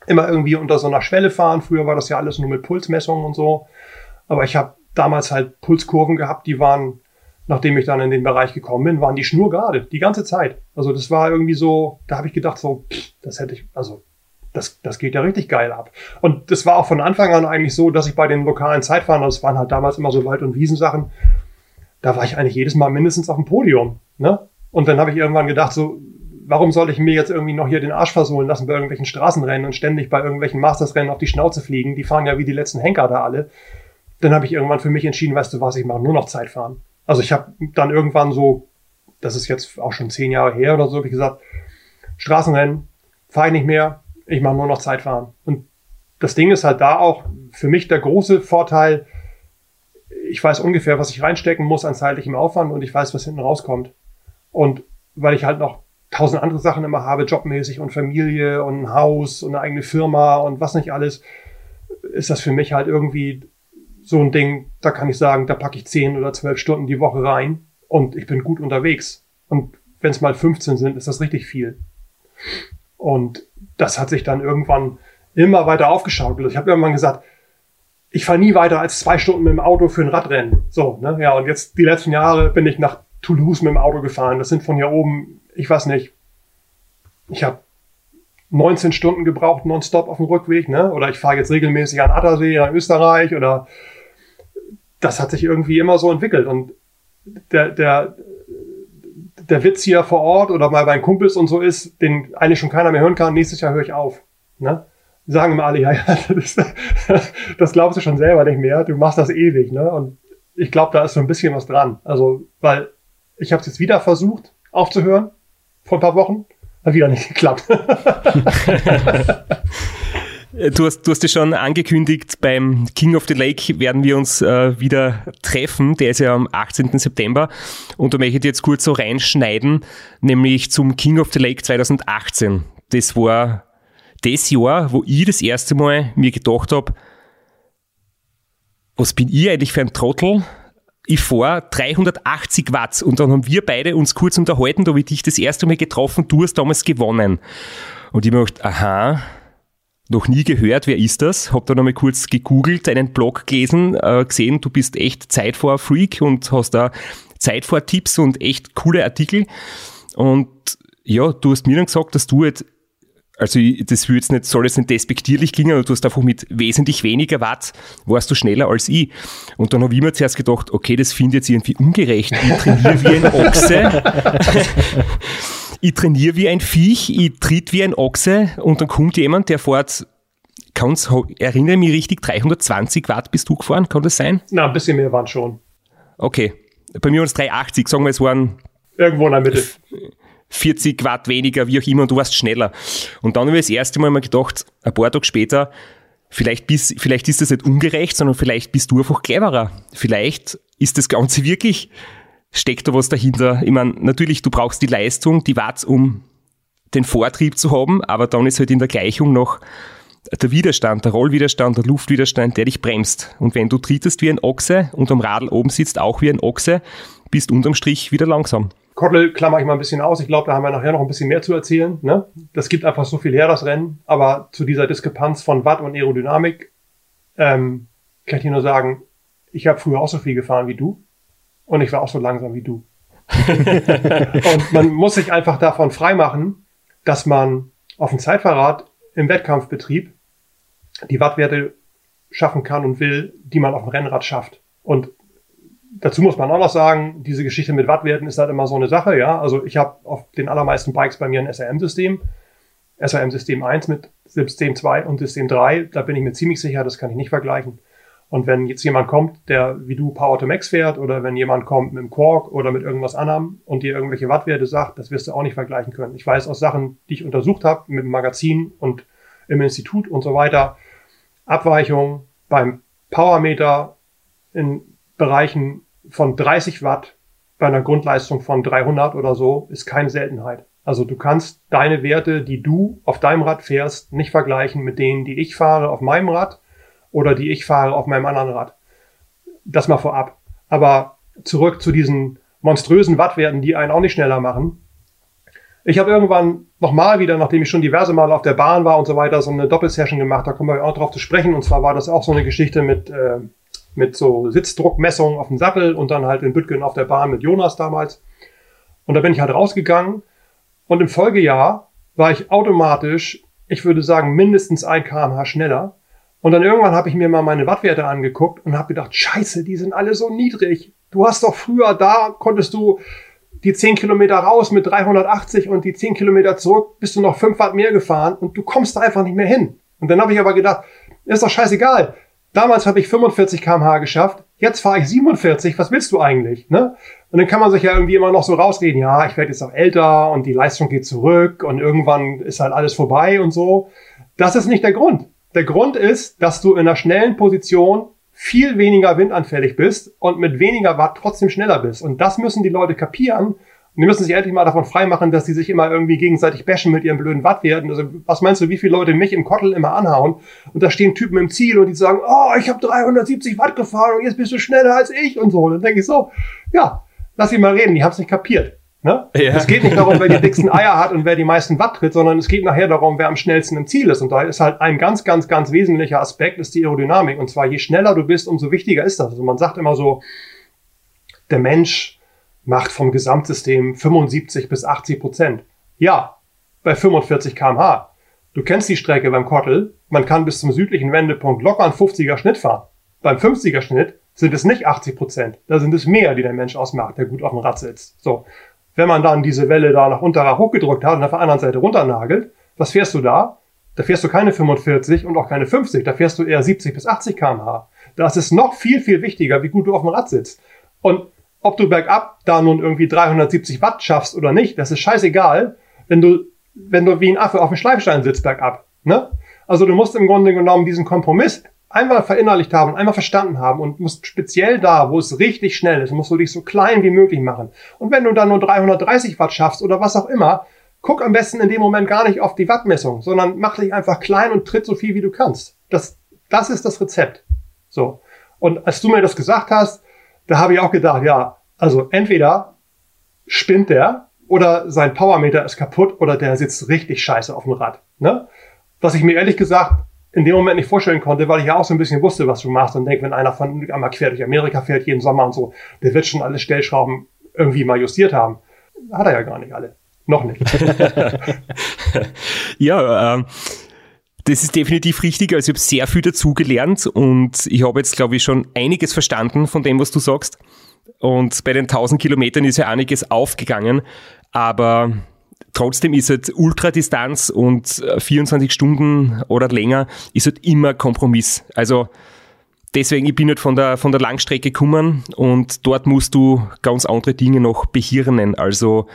immer irgendwie unter so einer Schwelle fahren. Früher war das ja alles nur mit Pulsmessungen und so. Aber ich habe damals halt Pulskurven gehabt, die waren nachdem ich dann in den Bereich gekommen bin, waren die schnurgerade, die ganze Zeit. Also das war irgendwie so, da habe ich gedacht, so, pff, das hätte ich, also das, das geht ja richtig geil ab. Und das war auch von Anfang an eigentlich so, dass ich bei den lokalen Zeitfahren, das waren halt damals immer so Wald- und Wiesensachen, da war ich eigentlich jedes Mal mindestens auf dem Podium. Ne? Und dann habe ich irgendwann gedacht, so, warum soll ich mir jetzt irgendwie noch hier den Arsch versohlen lassen bei irgendwelchen Straßenrennen und ständig bei irgendwelchen Mastersrennen auf die Schnauze fliegen? Die fahren ja wie die letzten Henker da alle. Dann habe ich irgendwann für mich entschieden, weißt du was, ich mache nur noch Zeitfahren. Also ich habe dann irgendwann so, das ist jetzt auch schon zehn Jahre her oder so, habe ich gesagt, Straßenrennen fahre ich nicht mehr, ich mache nur noch Zeitfahren. Und das Ding ist halt da auch für mich der große Vorteil, ich weiß ungefähr, was ich reinstecken muss an zeitlichem Aufwand und ich weiß, was hinten rauskommt. Und weil ich halt noch tausend andere Sachen immer habe, jobmäßig und Familie und ein Haus und eine eigene Firma und was nicht alles, ist das für mich halt irgendwie so ein Ding, da kann ich sagen, da packe ich zehn oder zwölf Stunden die Woche rein und ich bin gut unterwegs. Und wenn es mal 15 sind, ist das richtig viel. Und das hat sich dann irgendwann immer weiter aufgeschaukelt. Ich habe irgendwann gesagt, ich fahre nie weiter als zwei Stunden mit dem Auto für ein Radrennen. So, ne? Ja, und jetzt die letzten Jahre bin ich nach Toulouse mit dem Auto gefahren. Das sind von hier oben, ich weiß nicht, ich habe 19 Stunden gebraucht nonstop auf dem Rückweg, ne? Oder ich fahre jetzt regelmäßig an Attersee, an Österreich oder das hat sich irgendwie immer so entwickelt. Und der, der, der Witz hier vor Ort oder mal bei Kumpels und so ist, den eigentlich schon keiner mehr hören kann, nächstes Jahr höre ich auf. Ne? Sagen immer alle, [laughs] ja, ja, das, das glaubst du schon selber nicht mehr, du machst das ewig. Ne? Und ich glaube, da ist so ein bisschen was dran. Also, weil ich habe es jetzt wieder versucht aufzuhören, vor ein paar Wochen, hat wieder nicht geklappt. [laughs] [laughs] Du hast, du hast ja schon angekündigt, beim King of the Lake werden wir uns äh, wieder treffen. Der ist ja am 18. September. Und da möchte ich jetzt kurz so reinschneiden, nämlich zum King of the Lake 2018. Das war das Jahr, wo ich das erste Mal mir gedacht habe, was bin ich eigentlich für ein Trottel? Ich fahre 380 Watt und dann haben wir beide uns kurz unterhalten, da habe ich dich das erste Mal getroffen, du hast damals gewonnen. Und ich mir gedacht, aha, noch nie gehört, wer ist das? Hab da nochmal kurz gegoogelt, einen Blog gelesen, äh, gesehen, du bist echt Zeitfahr-Freak und hast da Zeitfahr-Tipps und echt coole Artikel. Und ja, du hast mir dann gesagt, dass du jetzt, also das will jetzt nicht, soll jetzt nicht despektierlich klingen, aber du hast einfach mit wesentlich weniger Watt warst du schneller als ich. Und dann habe ich mir zuerst gedacht, okay, das finde ich jetzt irgendwie ungerecht. Ich trainiere wie ein Ochse. [laughs] ich trainiere wie ein Viech, ich tritt wie ein Ochse und dann kommt jemand, der fährt, kann's, erinnere mich richtig, 320 Watt bist du gefahren, kann das sein? Na, ein bisschen mehr waren schon. Okay. Bei mir waren es 380, sagen wir, es waren. Irgendwo in der Mitte. 40 Watt weniger, wie auch immer, und du warst schneller. Und dann habe ich das erste Mal mal gedacht, ein paar Tage später, vielleicht, bist, vielleicht ist das nicht ungerecht, sondern vielleicht bist du einfach cleverer. Vielleicht ist das Ganze wirklich steckt da was dahinter. Ich meine, natürlich, du brauchst die Leistung, die Watts, um den Vortrieb zu haben, aber dann ist halt in der Gleichung noch der Widerstand, der Rollwiderstand, der Luftwiderstand, der dich bremst. Und wenn du trittest wie ein Ochse und am Radl oben sitzt auch wie ein Ochse, bist unterm Strich wieder langsam. Kottel klammer ich mal ein bisschen aus. Ich glaube, da haben wir nachher noch ein bisschen mehr zu erzählen. Ne? Das gibt einfach so viel her, das Rennen. Aber zu dieser Diskrepanz von Watt und Aerodynamik ähm, kann ich dir nur sagen, ich habe früher auch so viel gefahren wie du. Und ich war auch so langsam wie du. [laughs] und man muss sich einfach davon freimachen, dass man auf dem Zeitfahrrad im Wettkampfbetrieb die Wattwerte schaffen kann und will, die man auf dem Rennrad schafft. Und dazu muss man auch noch sagen, diese Geschichte mit Wattwerten ist halt immer so eine Sache, ja. Also ich habe auf den allermeisten Bikes bei mir ein SRM-System. SRM-System 1 mit System 2 und System 3, da bin ich mir ziemlich sicher, das kann ich nicht vergleichen. Und wenn jetzt jemand kommt, der wie du Power to Max fährt oder wenn jemand kommt mit einem Quark oder mit irgendwas anderem und dir irgendwelche Wattwerte sagt, das wirst du auch nicht vergleichen können. Ich weiß aus Sachen, die ich untersucht habe mit dem Magazin und im Institut und so weiter, Abweichungen beim Powermeter in Bereichen von 30 Watt bei einer Grundleistung von 300 oder so ist keine Seltenheit. Also du kannst deine Werte, die du auf deinem Rad fährst, nicht vergleichen mit denen, die ich fahre auf meinem Rad oder die ich fahre auf meinem anderen Rad. Das mal vorab. Aber zurück zu diesen monströsen Wattwerten, die einen auch nicht schneller machen. Ich habe irgendwann nochmal wieder, nachdem ich schon diverse Male auf der Bahn war und so weiter, so eine Doppelsession gemacht. Da kommen wir auch drauf zu sprechen. Und zwar war das auch so eine Geschichte mit, äh, mit so Sitzdruckmessungen auf dem Sattel und dann halt in Bütgen auf der Bahn mit Jonas damals. Und da bin ich halt rausgegangen. Und im Folgejahr war ich automatisch, ich würde sagen, mindestens ein kmh schneller. Und dann irgendwann habe ich mir mal meine Wattwerte angeguckt und habe gedacht, scheiße, die sind alle so niedrig. Du hast doch früher, da konntest du die 10 Kilometer raus mit 380 und die 10 Kilometer zurück bist du noch 5 Watt mehr gefahren und du kommst da einfach nicht mehr hin. Und dann habe ich aber gedacht, ist doch scheißegal. Damals habe ich 45 kmh geschafft, jetzt fahre ich 47, was willst du eigentlich? Ne? Und dann kann man sich ja irgendwie immer noch so rausreden, ja, ich werde jetzt auch älter und die Leistung geht zurück und irgendwann ist halt alles vorbei und so. Das ist nicht der Grund. Der Grund ist, dass du in einer schnellen Position viel weniger windanfällig bist und mit weniger Watt trotzdem schneller bist. Und das müssen die Leute kapieren. Und die müssen sich endlich mal davon freimachen, dass sie sich immer irgendwie gegenseitig bashen mit ihren blöden Wattwerten. Also was meinst du, wie viele Leute mich im Kottel immer anhauen? Und da stehen Typen im Ziel und die sagen, oh, ich habe 370 Watt gefahren und jetzt bist du schneller als ich und so. Und dann denke ich so, ja, lass sie mal reden, die haben es nicht kapiert. Ne? Ja. Es geht nicht darum, wer die dicksten Eier hat und wer die meisten Watt tritt, sondern es geht nachher darum, wer am schnellsten im Ziel ist. Und da ist halt ein ganz, ganz, ganz wesentlicher Aspekt, ist die Aerodynamik. Und zwar, je schneller du bist, umso wichtiger ist das. Also man sagt immer so, der Mensch macht vom Gesamtsystem 75 bis 80 Prozent. Ja, bei 45 kmh. Du kennst die Strecke beim Kottel. Man kann bis zum südlichen Wendepunkt locker einen 50er Schnitt fahren. Beim 50er Schnitt sind es nicht 80 Prozent. Da sind es mehr, die der Mensch ausmacht, der gut auf dem Rad sitzt. So. Wenn man dann diese Welle da nach unterer hochgedrückt hat und auf der anderen Seite runternagelt, was fährst du da? Da fährst du keine 45 und auch keine 50, da fährst du eher 70 bis 80 kmh. Das ist noch viel, viel wichtiger, wie gut du auf dem Rad sitzt. Und ob du bergab da nun irgendwie 370 Watt schaffst oder nicht, das ist scheißegal, wenn du, wenn du wie ein Affe auf dem Schleifstein sitzt bergab. Ne? Also du musst im Grunde genommen diesen Kompromiss einmal verinnerlicht haben und einmal verstanden haben und musst speziell da, wo es richtig schnell ist, musst du dich so klein wie möglich machen. Und wenn du dann nur 330 Watt schaffst oder was auch immer, guck am besten in dem Moment gar nicht auf die Wattmessung, sondern mach dich einfach klein und tritt so viel wie du kannst. Das, das ist das Rezept. So. Und als du mir das gesagt hast, da habe ich auch gedacht, ja, also entweder spinnt der oder sein Powermeter ist kaputt oder der sitzt richtig scheiße auf dem Rad. Ne? Was ich mir ehrlich gesagt in dem Moment nicht vorstellen konnte, weil ich ja auch so ein bisschen wusste, was du machst und denke, wenn einer von einmal quer durch Amerika fährt, jeden Sommer und so, der wird schon alle Stellschrauben irgendwie mal justiert haben. Hat er ja gar nicht alle. Noch nicht. [laughs] ja, ähm, das ist definitiv richtig. Also ich habe sehr viel dazugelernt und ich habe jetzt, glaube ich, schon einiges verstanden von dem, was du sagst. Und bei den 1000 Kilometern ist ja einiges aufgegangen. Aber trotzdem ist halt Ultradistanz und 24 äh, Stunden oder länger ist halt immer Kompromiss. Also deswegen, ich bin halt von der, von der Langstrecke gekommen und dort musst du ganz andere Dinge noch behirnen. Also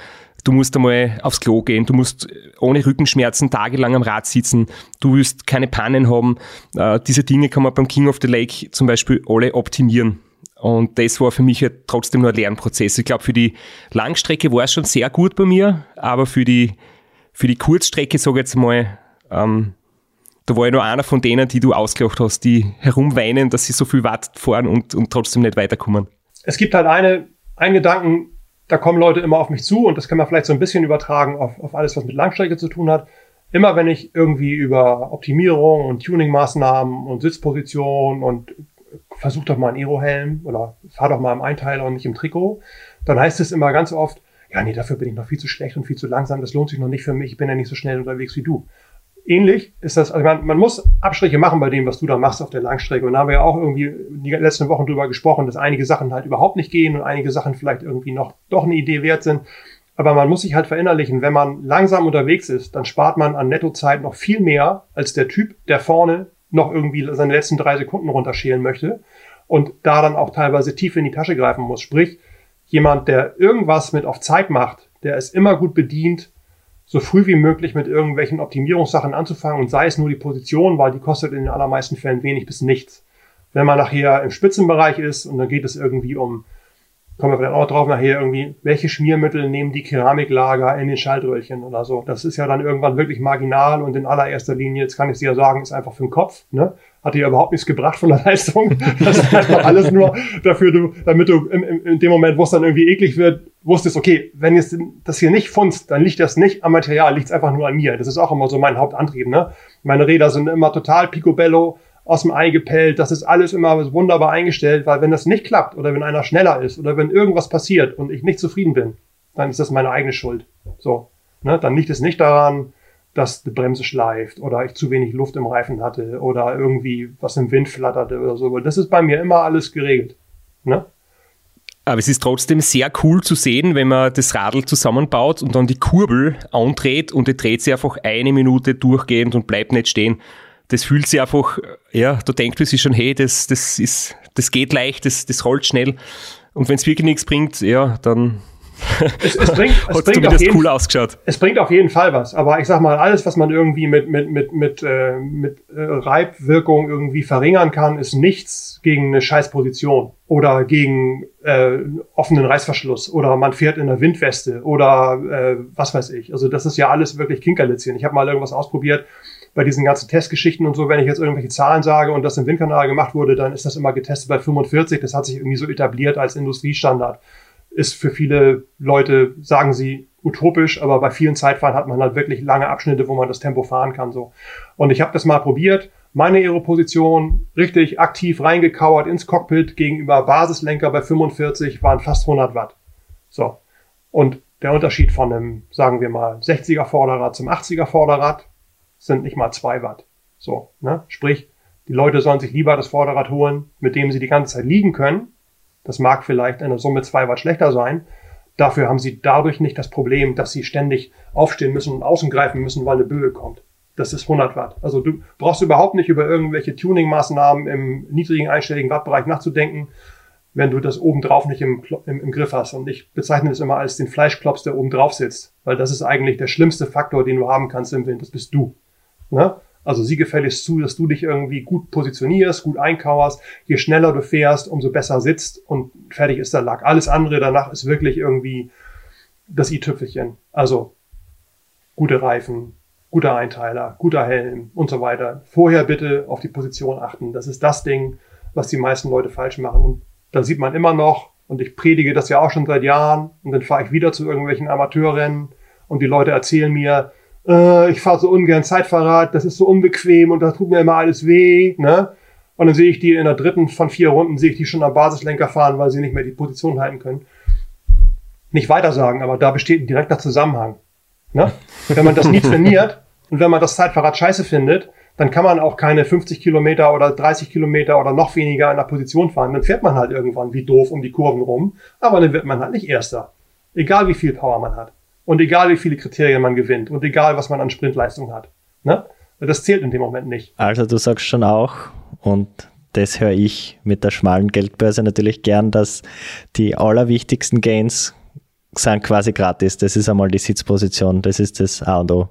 du musst einmal aufs Klo gehen, du musst ohne Rückenschmerzen tagelang am Rad sitzen, du wirst keine Pannen haben. Äh, diese Dinge kann man beim King of the Lake zum Beispiel alle optimieren. Und das war für mich halt trotzdem nur ein Lernprozess. Ich glaube, für die Langstrecke war es schon sehr gut bei mir, aber für die, für die Kurzstrecke, sage ich jetzt mal, ähm, da war ich nur einer von denen, die du ausgelacht hast, die herumweinen, dass sie so viel Watt fahren und, und trotzdem nicht weiterkommen. Es gibt halt eine, einen Gedanken, da kommen Leute immer auf mich zu und das kann man vielleicht so ein bisschen übertragen auf, auf alles, was mit Langstrecke zu tun hat. Immer wenn ich irgendwie über Optimierung und Tuningmaßnahmen und Sitzposition und versuch doch mal einen Aerohelm oder fahr doch mal im Einteiler und nicht im Trikot, dann heißt es immer ganz oft, ja, nee, dafür bin ich noch viel zu schlecht und viel zu langsam, das lohnt sich noch nicht für mich, ich bin ja nicht so schnell unterwegs wie du. Ähnlich ist das, also man, man muss Abstriche machen bei dem, was du da machst auf der Langstrecke. Und da haben wir ja auch irgendwie die letzten Wochen drüber gesprochen, dass einige Sachen halt überhaupt nicht gehen und einige Sachen vielleicht irgendwie noch doch eine Idee wert sind. Aber man muss sich halt verinnerlichen, wenn man langsam unterwegs ist, dann spart man an Nettozeit noch viel mehr als der Typ, der vorne noch irgendwie seine letzten drei Sekunden runterschälen möchte und da dann auch teilweise tief in die Tasche greifen muss. Sprich, jemand, der irgendwas mit auf Zeit macht, der ist immer gut bedient, so früh wie möglich mit irgendwelchen Optimierungssachen anzufangen und sei es nur die Position, weil die kostet in den allermeisten Fällen wenig bis nichts. Wenn man nachher im Spitzenbereich ist und dann geht es irgendwie um kommen wir vielleicht auch drauf nachher irgendwie, welche Schmiermittel nehmen die Keramiklager in den Schaltröhrchen oder so. Das ist ja dann irgendwann wirklich marginal und in allererster Linie, jetzt kann ich dir ja sagen, ist einfach für den Kopf, ne? Hat dir überhaupt nichts gebracht von der [laughs] Leistung. Das ist einfach alles nur dafür, du, damit du in, in, in dem Moment, wo es dann irgendwie eklig wird, wusstest, okay, wenn jetzt das hier nicht funzt, dann liegt das nicht am Material, liegt es einfach nur an mir. Das ist auch immer so mein Hauptantrieb, ne? Meine Räder sind immer total picobello, aus dem Ei gepellt, das ist alles immer wunderbar eingestellt, weil wenn das nicht klappt oder wenn einer schneller ist oder wenn irgendwas passiert und ich nicht zufrieden bin, dann ist das meine eigene Schuld. So, ne? dann liegt es nicht daran, dass die Bremse schleift oder ich zu wenig Luft im Reifen hatte oder irgendwie was im Wind flatterte oder so. Das ist bei mir immer alles geregelt. Ne? Aber es ist trotzdem sehr cool zu sehen, wenn man das Radl zusammenbaut und dann die Kurbel andreht und die dreht sich einfach eine Minute durchgehend und bleibt nicht stehen das fühlt sich einfach, ja, du denkst sich schon, hey, das, das ist, das geht leicht, das, das rollt schnell. Und wenn es wirklich nichts bringt, ja, dann es, es bringt, [laughs] es bringt zumindest jeden, cool ausgeschaut. Es bringt auf jeden Fall was. Aber ich sag mal, alles, was man irgendwie mit, mit, mit, mit, äh, mit äh, Reibwirkung irgendwie verringern kann, ist nichts gegen eine Scheißposition oder gegen äh, offenen Reißverschluss oder man fährt in einer Windweste oder äh, was weiß ich. Also das ist ja alles wirklich Kinkerlitzchen. Ich habe mal irgendwas ausprobiert bei diesen ganzen Testgeschichten und so, wenn ich jetzt irgendwelche Zahlen sage und das im Windkanal gemacht wurde, dann ist das immer getestet bei 45. Das hat sich irgendwie so etabliert als Industriestandard. Ist für viele Leute, sagen sie, utopisch, aber bei vielen Zeitfahren hat man halt wirklich lange Abschnitte, wo man das Tempo fahren kann. so. Und ich habe das mal probiert. Meine Aeroposition richtig aktiv reingekauert ins Cockpit gegenüber Basislenker bei 45 waren fast 100 Watt. So. Und der Unterschied von einem, sagen wir mal, 60er Vorderrad zum 80er Vorderrad sind nicht mal zwei Watt. So, ne? Sprich, die Leute sollen sich lieber das Vorderrad holen, mit dem sie die ganze Zeit liegen können. Das mag vielleicht in der Summe zwei Watt schlechter sein. Dafür haben sie dadurch nicht das Problem, dass sie ständig aufstehen müssen und außen greifen müssen, weil eine Böe kommt. Das ist 100 Watt. Also du brauchst überhaupt nicht über irgendwelche Tuning-Maßnahmen im niedrigen einstelligen Wattbereich nachzudenken, wenn du das obendrauf nicht im, im, im Griff hast. Und ich bezeichne das immer als den Fleischklops, der oben drauf sitzt. Weil das ist eigentlich der schlimmste Faktor, den du haben kannst im Wind. Das bist du. Ne? Also sieh gefälligst zu, dass du dich irgendwie gut positionierst, gut einkauerst. Je schneller du fährst, umso besser sitzt und fertig ist der Lack. Alles andere danach ist wirklich irgendwie das i-Tüpfelchen. Also gute Reifen, guter Einteiler, guter Helm und so weiter. Vorher bitte auf die Position achten. Das ist das Ding, was die meisten Leute falsch machen. Und da sieht man immer noch, und ich predige das ja auch schon seit Jahren, und dann fahre ich wieder zu irgendwelchen Amateurrennen und die Leute erzählen mir, äh, ich fahre so ungern Zeitfahrrad, das ist so unbequem und da tut mir immer alles weh, ne? Und dann sehe ich die in der dritten von vier Runden, sehe ich die schon am Basislenker fahren, weil sie nicht mehr die Position halten können. Nicht weiter sagen, aber da besteht ein direkter Zusammenhang. Ne? Wenn man das nie [laughs] trainiert und wenn man das Zeitfahrrad scheiße findet, dann kann man auch keine 50 Kilometer oder 30 Kilometer oder noch weniger in der Position fahren. Dann fährt man halt irgendwann wie doof um die Kurven rum, aber dann wird man halt nicht Erster. Egal wie viel Power man hat. Und egal wie viele Kriterien man gewinnt und egal was man an Sprintleistung hat. Ne? Das zählt in dem Moment nicht. Also du sagst schon auch, und das höre ich mit der schmalen Geldbörse natürlich gern, dass die allerwichtigsten Gains sind quasi gratis. Das ist einmal die Sitzposition, das ist das A und O.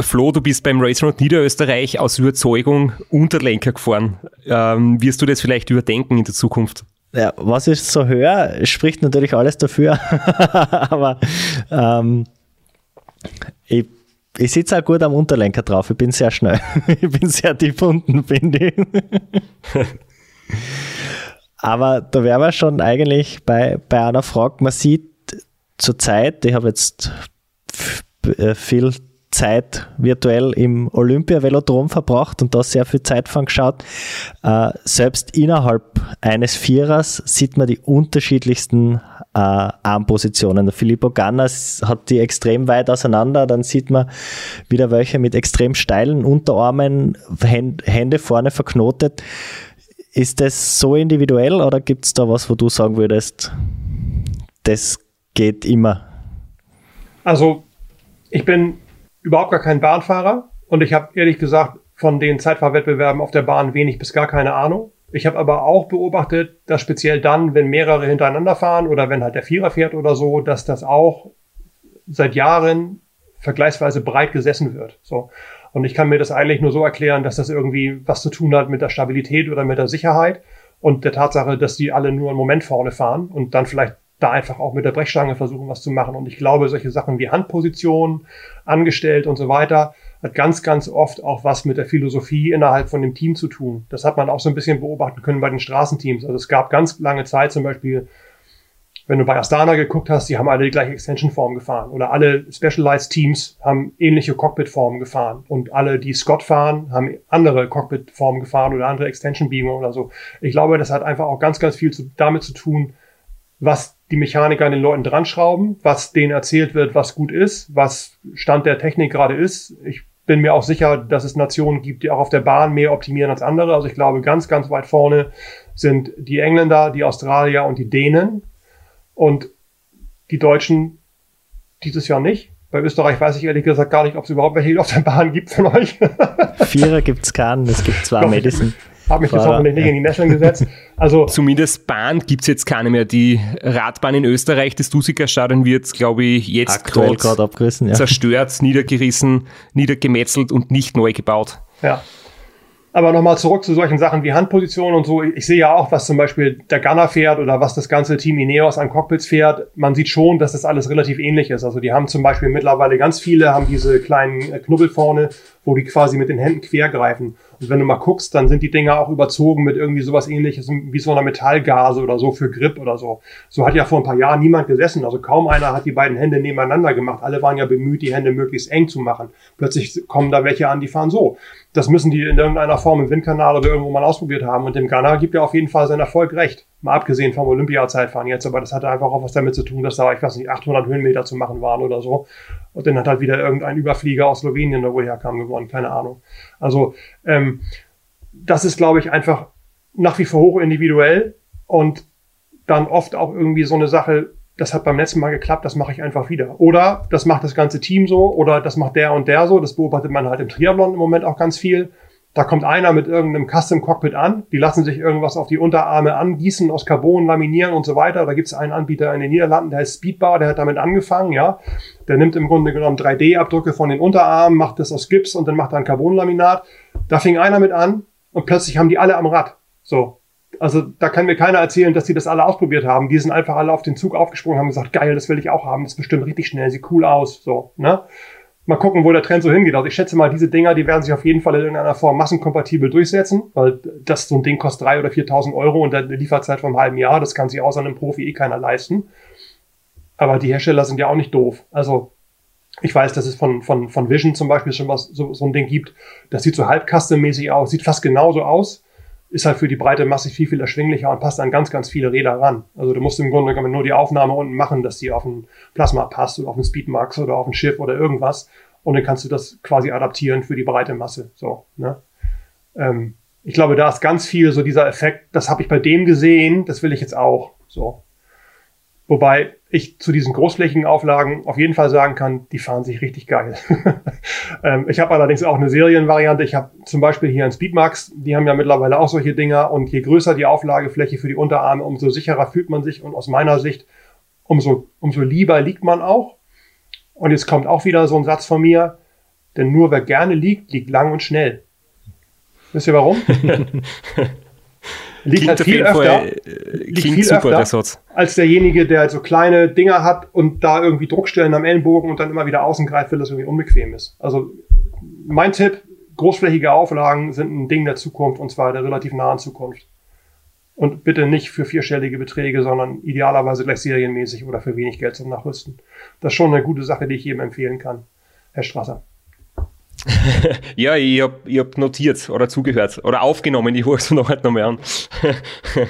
Flo, du bist beim Race Road Niederösterreich aus Überzeugung Unterlenker gefahren. Ähm, wirst du das vielleicht überdenken in der Zukunft? Ja, was ich so höre, spricht natürlich alles dafür. [laughs] Aber ähm, ich, ich sitze auch gut am Unterlenker drauf. Ich bin sehr schnell. [laughs] ich bin sehr tief unten, finde ich. [laughs] Aber da wären wir schon eigentlich bei, bei einer Frage. Man sieht zur Zeit, ich habe jetzt äh, viel Zeit virtuell im Olympia-Velodrom verbracht und da sehr viel Zeit von geschaut. Äh, selbst innerhalb eines Vierers sieht man die unterschiedlichsten äh, Armpositionen. Der Filippo Gannas hat die extrem weit auseinander, dann sieht man wieder welche mit extrem steilen Unterarmen, Hände vorne verknotet. Ist das so individuell oder gibt es da was, wo du sagen würdest, das geht immer? Also, ich bin überhaupt gar kein Bahnfahrer und ich habe ehrlich gesagt von den Zeitfahrwettbewerben auf der Bahn wenig bis gar keine Ahnung. Ich habe aber auch beobachtet, dass speziell dann, wenn mehrere hintereinander fahren oder wenn halt der Vierer fährt oder so, dass das auch seit Jahren vergleichsweise breit gesessen wird. So. Und ich kann mir das eigentlich nur so erklären, dass das irgendwie was zu tun hat mit der Stabilität oder mit der Sicherheit und der Tatsache, dass die alle nur einen Moment vorne fahren und dann vielleicht da einfach auch mit der Brechstange versuchen, was zu machen. Und ich glaube, solche Sachen wie Handposition, angestellt und so weiter, hat ganz, ganz oft auch was mit der Philosophie innerhalb von dem Team zu tun. Das hat man auch so ein bisschen beobachten können bei den Straßenteams. Also es gab ganz lange Zeit zum Beispiel, wenn du bei Astana geguckt hast, die haben alle die gleiche Extension-Form gefahren. Oder alle Specialized Teams haben ähnliche Cockpit-Formen gefahren. Und alle, die Scott fahren, haben andere Cockpit-Formen gefahren oder andere Extension-Beamer oder so. Ich glaube, das hat einfach auch ganz, ganz viel zu, damit zu tun, was die Mechaniker an den Leuten dran schrauben, was denen erzählt wird, was gut ist, was Stand der Technik gerade ist. Ich bin mir auch sicher, dass es Nationen gibt, die auch auf der Bahn mehr optimieren als andere. Also ich glaube, ganz, ganz weit vorne sind die Engländer, die Australier und die Dänen. Und die Deutschen dieses Jahr nicht. Bei Österreich weiß ich ehrlich gesagt gar nicht, ob es überhaupt welche auf der Bahn gibt von euch. Vierer gibt es keinen, es gibt zwar Madison habe mich jetzt hoffentlich nicht in die Nesseln gesetzt. Also [laughs] Zumindest Bahn gibt es jetzt keine mehr. Die Radbahn in Österreich, das Dusiker-Stadion wird, glaube ich, jetzt gerade abgerissen, ja. zerstört, niedergerissen, niedergemetzelt und nicht neu gebaut. Ja. Aber nochmal zurück zu solchen Sachen wie Handposition und so. Ich sehe ja auch, was zum Beispiel der Gunner fährt oder was das ganze Team Ineos an Cockpits fährt. Man sieht schon, dass das alles relativ ähnlich ist. Also die haben zum Beispiel mittlerweile ganz viele, haben diese kleinen Knubbel vorne, wo die quasi mit den Händen quer greifen. Und wenn du mal guckst, dann sind die Dinger auch überzogen mit irgendwie sowas ähnliches wie so einer Metallgase oder so für Grip oder so. So hat ja vor ein paar Jahren niemand gesessen. Also kaum einer hat die beiden Hände nebeneinander gemacht. Alle waren ja bemüht, die Hände möglichst eng zu machen. Plötzlich kommen da welche an, die fahren so. Das müssen die in irgendeiner Form im Windkanal oder irgendwo mal ausprobiert haben. Und dem Ghana gibt ja auf jeden Fall seinen Erfolg recht. Mal abgesehen vom Olympiazeitfahren jetzt. Aber das hatte einfach auch was damit zu tun, dass da, ich weiß nicht, 800 Höhenmeter zu machen waren oder so. Und dann hat halt wieder irgendein Überflieger aus Slowenien, oder woher kam, gewonnen. Keine Ahnung. Also, ähm, das ist, glaube ich, einfach nach wie vor hoch individuell und dann oft auch irgendwie so eine Sache, das hat beim letzten Mal geklappt, das mache ich einfach wieder. Oder das macht das ganze Team so oder das macht der und der so. Das beobachtet man halt im Triathlon im Moment auch ganz viel. Da kommt einer mit irgendeinem Custom Cockpit an, die lassen sich irgendwas auf die Unterarme angießen, aus Carbon laminieren und so weiter. Da gibt es einen Anbieter in den Niederlanden, der heißt Speedbar, der hat damit angefangen, ja. Der nimmt im Grunde genommen 3D-Abdrücke von den Unterarmen, macht das aus Gips und dann macht er ein Carbonlaminat. Da fing einer mit an, und plötzlich haben die alle am Rad. So. Also da kann mir keiner erzählen, dass die das alle ausprobiert haben. Die sind einfach alle auf den Zug aufgesprungen, haben gesagt, geil, das will ich auch haben, das ist bestimmt richtig schnell, sieht cool aus. So, ne? Mal gucken, wo der Trend so hingeht. Also ich schätze mal, diese Dinger, die werden sich auf jeden Fall in irgendeiner Form massenkompatibel durchsetzen, weil das so ein Ding kostet drei oder 4.000 Euro und eine Lieferzeit von einem halben Jahr, das kann sich außer einem Profi eh keiner leisten. Aber die Hersteller sind ja auch nicht doof. Also ich weiß, dass es von, von, von Vision zum Beispiel schon was, so, so ein Ding gibt. Das sieht so halb custom-mäßig aus, sieht fast genauso aus, ist halt für die breite Masse viel, viel erschwinglicher und passt an ganz, ganz viele Räder ran. Also du musst im Grunde genommen nur die Aufnahme unten machen, dass die auf ein Plasma passt oder auf ein Speedmax oder auf ein Schiff oder irgendwas. Und dann kannst du das quasi adaptieren für die breite Masse. So, ne? Ähm, ich glaube, da ist ganz viel so dieser Effekt, das habe ich bei dem gesehen, das will ich jetzt auch. So. Wobei ich zu diesen großflächigen Auflagen auf jeden Fall sagen kann, die fahren sich richtig geil. [laughs] ähm, ich habe allerdings auch eine Serienvariante. Ich habe zum Beispiel hier ein Speedmax, die haben ja mittlerweile auch solche Dinger und je größer die Auflagefläche für die Unterarme, umso sicherer fühlt man sich und aus meiner Sicht umso, umso lieber liegt man auch. Und jetzt kommt auch wieder so ein Satz von mir, denn nur wer gerne liegt, liegt lang und schnell. Wisst ihr warum? [laughs] liegt halt viel öfter, äh, liegt viel super, öfter als derjenige, der halt so kleine Dinger hat und da irgendwie Druckstellen am Ellenbogen und dann immer wieder außen greift, weil das irgendwie unbequem ist. Also mein Tipp, großflächige Auflagen sind ein Ding der Zukunft und zwar der relativ nahen Zukunft. Und bitte nicht für vierstellige Beträge, sondern idealerweise gleich serienmäßig oder für wenig Geld zum Nachrüsten. Das ist schon eine gute Sache, die ich jedem empfehlen kann. Herr Strasser. [laughs] ja, ich habe ich hab notiert oder zugehört oder aufgenommen, ich höre es [laughs] noch nicht nochmal an. [laughs]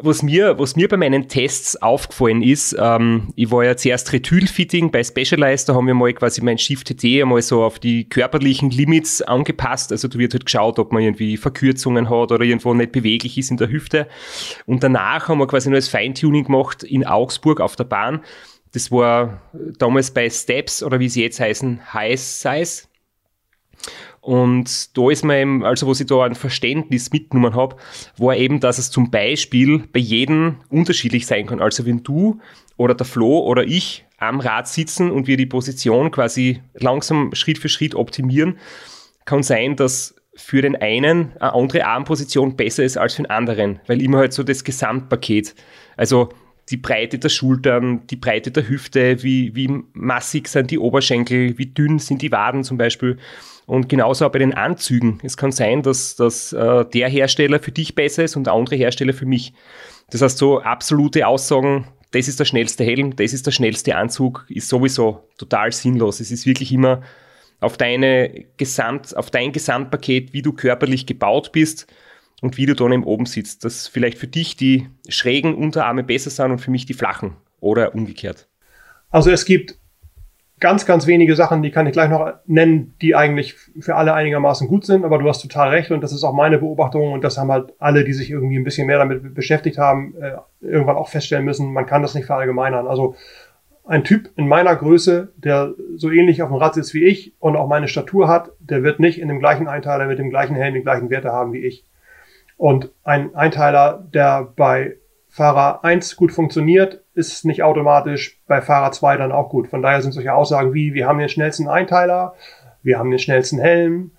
was mir, was mir bei meinen Tests aufgefallen ist, ähm, ich war ja zuerst Retylfitting bei Specialized, da haben wir mal quasi mein Shift-TT einmal so auf die körperlichen Limits angepasst. Also da wird halt geschaut, ob man irgendwie Verkürzungen hat oder irgendwo nicht beweglich ist in der Hüfte. Und danach haben wir quasi nur das Feintuning gemacht in Augsburg auf der Bahn. Das war damals bei Steps oder wie sie jetzt heißen, High Size. Und da ist mir eben, also was ich da ein Verständnis mitgenommen habe, war eben, dass es zum Beispiel bei jedem unterschiedlich sein kann. Also wenn du oder der Flo oder ich am Rad sitzen und wir die Position quasi langsam Schritt für Schritt optimieren, kann sein, dass für den einen eine andere Armposition besser ist als für den anderen, weil immer halt so das Gesamtpaket, also die Breite der Schultern, die Breite der Hüfte, wie, wie massig sind die Oberschenkel, wie dünn sind die Waden zum Beispiel. Und genauso auch bei den Anzügen. Es kann sein, dass, dass äh, der Hersteller für dich besser ist und der andere Hersteller für mich. Das heißt, so absolute Aussagen, das ist der schnellste Helm, das ist der schnellste Anzug, ist sowieso total sinnlos. Es ist wirklich immer auf, deine Gesamt, auf dein Gesamtpaket, wie du körperlich gebaut bist und wie du dann eben oben sitzt. Dass vielleicht für dich die schrägen Unterarme besser sind und für mich die flachen oder umgekehrt. Also es gibt ganz, ganz wenige Sachen, die kann ich gleich noch nennen, die eigentlich für alle einigermaßen gut sind, aber du hast total recht und das ist auch meine Beobachtung und das haben halt alle, die sich irgendwie ein bisschen mehr damit beschäftigt haben, äh, irgendwann auch feststellen müssen, man kann das nicht verallgemeinern. Also ein Typ in meiner Größe, der so ähnlich auf dem Rad sitzt wie ich und auch meine Statur hat, der wird nicht in dem gleichen Einteiler mit dem gleichen Helm die gleichen Werte haben wie ich. Und ein Einteiler, der bei Fahrer 1 gut funktioniert, ist nicht automatisch bei Fahrer 2 dann auch gut. Von daher sind solche Aussagen wie, wir haben den schnellsten Einteiler, wir haben den schnellsten Helm,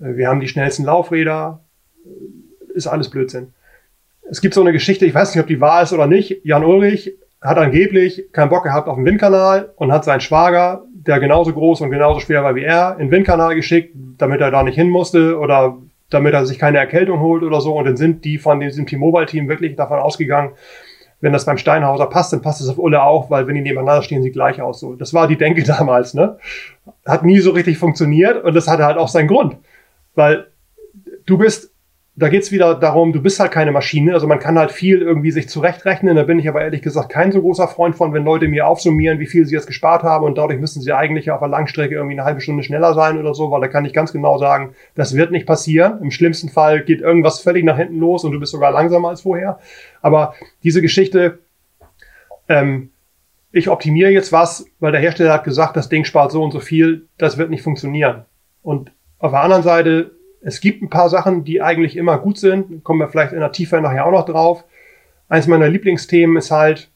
äh, wir haben die schnellsten Laufräder, äh, ist alles Blödsinn. Es gibt so eine Geschichte, ich weiß nicht, ob die wahr ist oder nicht. Jan Ulrich hat angeblich keinen Bock gehabt auf den Windkanal und hat seinen Schwager, der genauso groß und genauso schwer war wie er, in den Windkanal geschickt, damit er da nicht hin musste oder damit er sich keine Erkältung holt oder so. Und dann sind die von diesem T-Mobile-Team wirklich davon ausgegangen, wenn das beim Steinhauser passt, dann passt es auf Ulle auch, weil wenn die nebeneinander stehen, sieht gleich aus. So, das war die Denke [laughs] damals, ne? Hat nie so richtig funktioniert und das hatte halt auch seinen Grund. Weil du bist da geht's wieder darum, du bist halt keine Maschine. Also man kann halt viel irgendwie sich zurechtrechnen. Da bin ich aber ehrlich gesagt kein so großer Freund von, wenn Leute mir aufsummieren, wie viel sie jetzt gespart haben und dadurch müssen sie eigentlich auf der Langstrecke irgendwie eine halbe Stunde schneller sein oder so, weil da kann ich ganz genau sagen, das wird nicht passieren. Im schlimmsten Fall geht irgendwas völlig nach hinten los und du bist sogar langsamer als vorher. Aber diese Geschichte, ähm, ich optimiere jetzt was, weil der Hersteller hat gesagt, das Ding spart so und so viel, das wird nicht funktionieren. Und auf der anderen Seite es gibt ein paar Sachen, die eigentlich immer gut sind. Kommen wir vielleicht in der Tiefe nachher auch noch drauf. Eins meiner Lieblingsthemen ist halt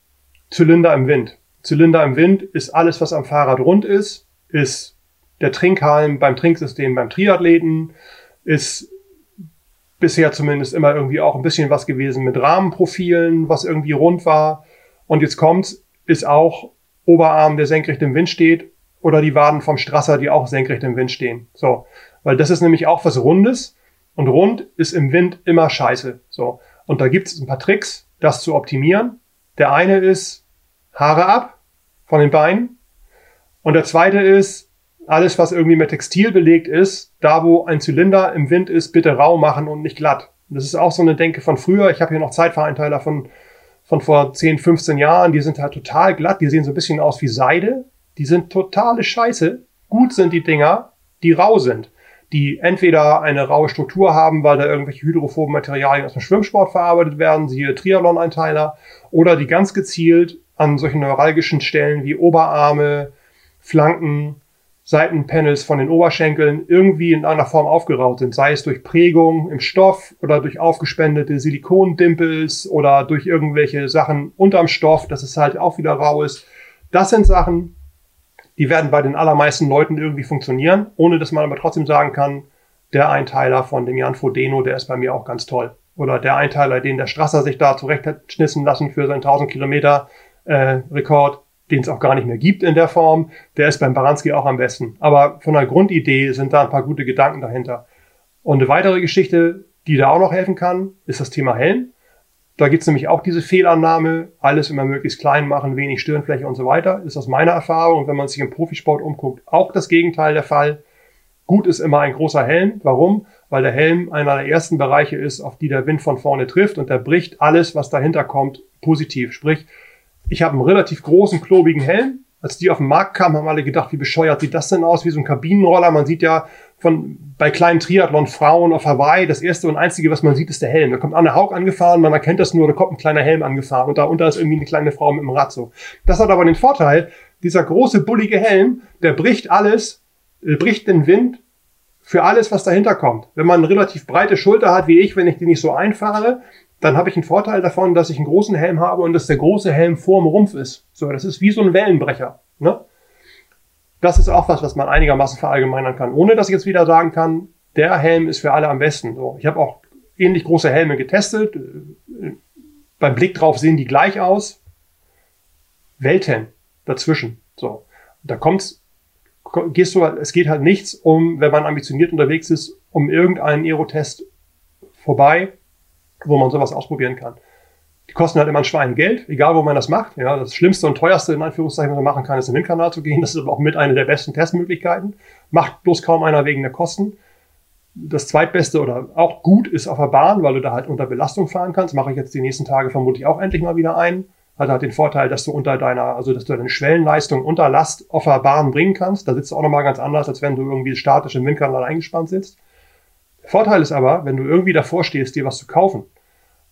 Zylinder im Wind. Zylinder im Wind ist alles, was am Fahrrad rund ist, ist der Trinkhalm beim Trinksystem beim Triathleten, ist bisher zumindest immer irgendwie auch ein bisschen was gewesen mit Rahmenprofilen, was irgendwie rund war. Und jetzt kommt's, ist auch Oberarm, der senkrecht im Wind steht, oder die Waden vom Strasser, die auch senkrecht im Wind stehen. So weil das ist nämlich auch was Rundes und rund ist im Wind immer scheiße. So. Und da gibt es ein paar Tricks, das zu optimieren. Der eine ist Haare ab von den Beinen und der zweite ist alles, was irgendwie mit Textil belegt ist, da wo ein Zylinder im Wind ist, bitte rau machen und nicht glatt. Das ist auch so eine Denke von früher. Ich habe hier noch Zeitvereinteiler von, von vor 10, 15 Jahren. Die sind halt total glatt. Die sehen so ein bisschen aus wie Seide. Die sind totale Scheiße. Gut sind die Dinger, die rau sind die entweder eine raue Struktur haben, weil da irgendwelche hydrophoben Materialien aus dem Schwimmsport verarbeitet werden, siehe Triathlon-Einteiler, oder die ganz gezielt an solchen neuralgischen Stellen wie Oberarme, Flanken, Seitenpanels von den Oberschenkeln irgendwie in einer Form aufgeraut sind, sei es durch Prägung im Stoff oder durch aufgespendete Silikondimpels oder durch irgendwelche Sachen unterm Stoff, dass es halt auch wieder rau ist. Das sind Sachen, die werden bei den allermeisten Leuten irgendwie funktionieren, ohne dass man aber trotzdem sagen kann, der Einteiler von dem Jan Frodeno, der ist bei mir auch ganz toll. Oder der Einteiler, den der Strasser sich da zurecht hat schnissen lassen für seinen 1000 Kilometer äh, Rekord, den es auch gar nicht mehr gibt in der Form, der ist beim Baranski auch am besten. Aber von der Grundidee sind da ein paar gute Gedanken dahinter. Und eine weitere Geschichte, die da auch noch helfen kann, ist das Thema Helm. Da gibt es nämlich auch diese Fehlannahme, alles immer möglichst klein machen, wenig Stirnfläche und so weiter. Ist aus meiner Erfahrung, und wenn man sich im Profisport umguckt, auch das Gegenteil der Fall. Gut ist immer ein großer Helm. Warum? Weil der Helm einer der ersten Bereiche ist, auf die der Wind von vorne trifft und der bricht alles, was dahinter kommt, positiv. Sprich, ich habe einen relativ großen, klobigen Helm. Als die auf den Markt kamen, haben alle gedacht, wie bescheuert sieht das denn aus? Wie so ein Kabinenroller. Man sieht ja von bei kleinen Triathlon-Frauen auf Hawaii, das erste und einzige, was man sieht, ist der Helm. Da kommt Anne Haug angefahren, man erkennt das nur, da kommt ein kleiner Helm angefahren und da unter ist irgendwie eine kleine Frau mit dem Rad so. Das hat aber den Vorteil, dieser große, bullige Helm, der bricht alles, äh, bricht den Wind für alles, was dahinter kommt. Wenn man eine relativ breite Schulter hat, wie ich, wenn ich die nicht so einfahre, dann habe ich einen Vorteil davon, dass ich einen großen Helm habe und dass der große Helm vorm Rumpf ist. So, das ist wie so ein Wellenbrecher. Ne? Das ist auch was, was man einigermaßen verallgemeinern kann, ohne dass ich jetzt wieder sagen kann, der Helm ist für alle am besten. So, ich habe auch ähnlich große Helme getestet. Beim Blick drauf sehen die gleich aus. Welten dazwischen. So, da kommt's, gehst du, es geht halt nichts um, wenn man ambitioniert unterwegs ist, um irgendeinen Aerotest vorbei, wo man sowas ausprobieren kann. Kosten halt immer ein Schwein Geld, egal wo man das macht. Ja, das Schlimmste und teuerste, in Anführungszeichen, was man machen kann, ist den Windkanal zu gehen. Das ist aber auch mit einer der besten Testmöglichkeiten. Macht bloß kaum einer wegen der Kosten. Das zweitbeste oder auch gut ist auf der Bahn, weil du da halt unter Belastung fahren kannst. Mache ich jetzt die nächsten Tage vermutlich auch endlich mal wieder ein. Hat halt den Vorteil, dass du unter deiner, also dass du deine Schwellenleistung unter Last auf der Bahn bringen kannst. Da sitzt du auch nochmal ganz anders, als wenn du irgendwie statisch im Windkanal eingespannt sitzt. Vorteil ist aber, wenn du irgendwie davor stehst, dir was zu kaufen,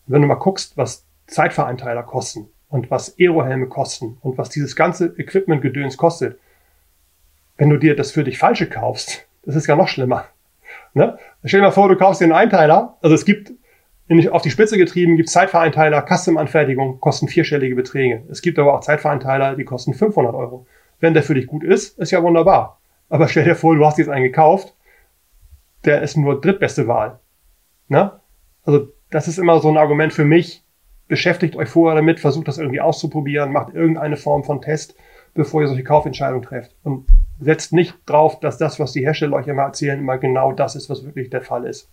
wenn du mal guckst, was Zeitvereinteiler kosten und was Aerohelme kosten und was dieses ganze Equipment-Gedöns kostet, wenn du dir das für dich falsche kaufst, das ist ja noch schlimmer. Ne? Stell dir mal vor, du kaufst dir einen Einteiler, also es gibt auf die Spitze getrieben, gibt Zeitvereinteiler, Custom-Anfertigung, kosten vierstellige Beträge. Es gibt aber auch Zeitvereinteiler, die kosten 500 Euro. Wenn der für dich gut ist, ist ja wunderbar. Aber stell dir vor, du hast jetzt einen gekauft, der ist nur drittbeste Wahl. Ne? Also das ist immer so ein Argument für mich, beschäftigt euch vorher damit, versucht das irgendwie auszuprobieren, macht irgendeine Form von Test, bevor ihr solche Kaufentscheidungen trefft. Und setzt nicht drauf, dass das, was die Hersteller euch immer erzählen, immer genau das ist, was wirklich der Fall ist.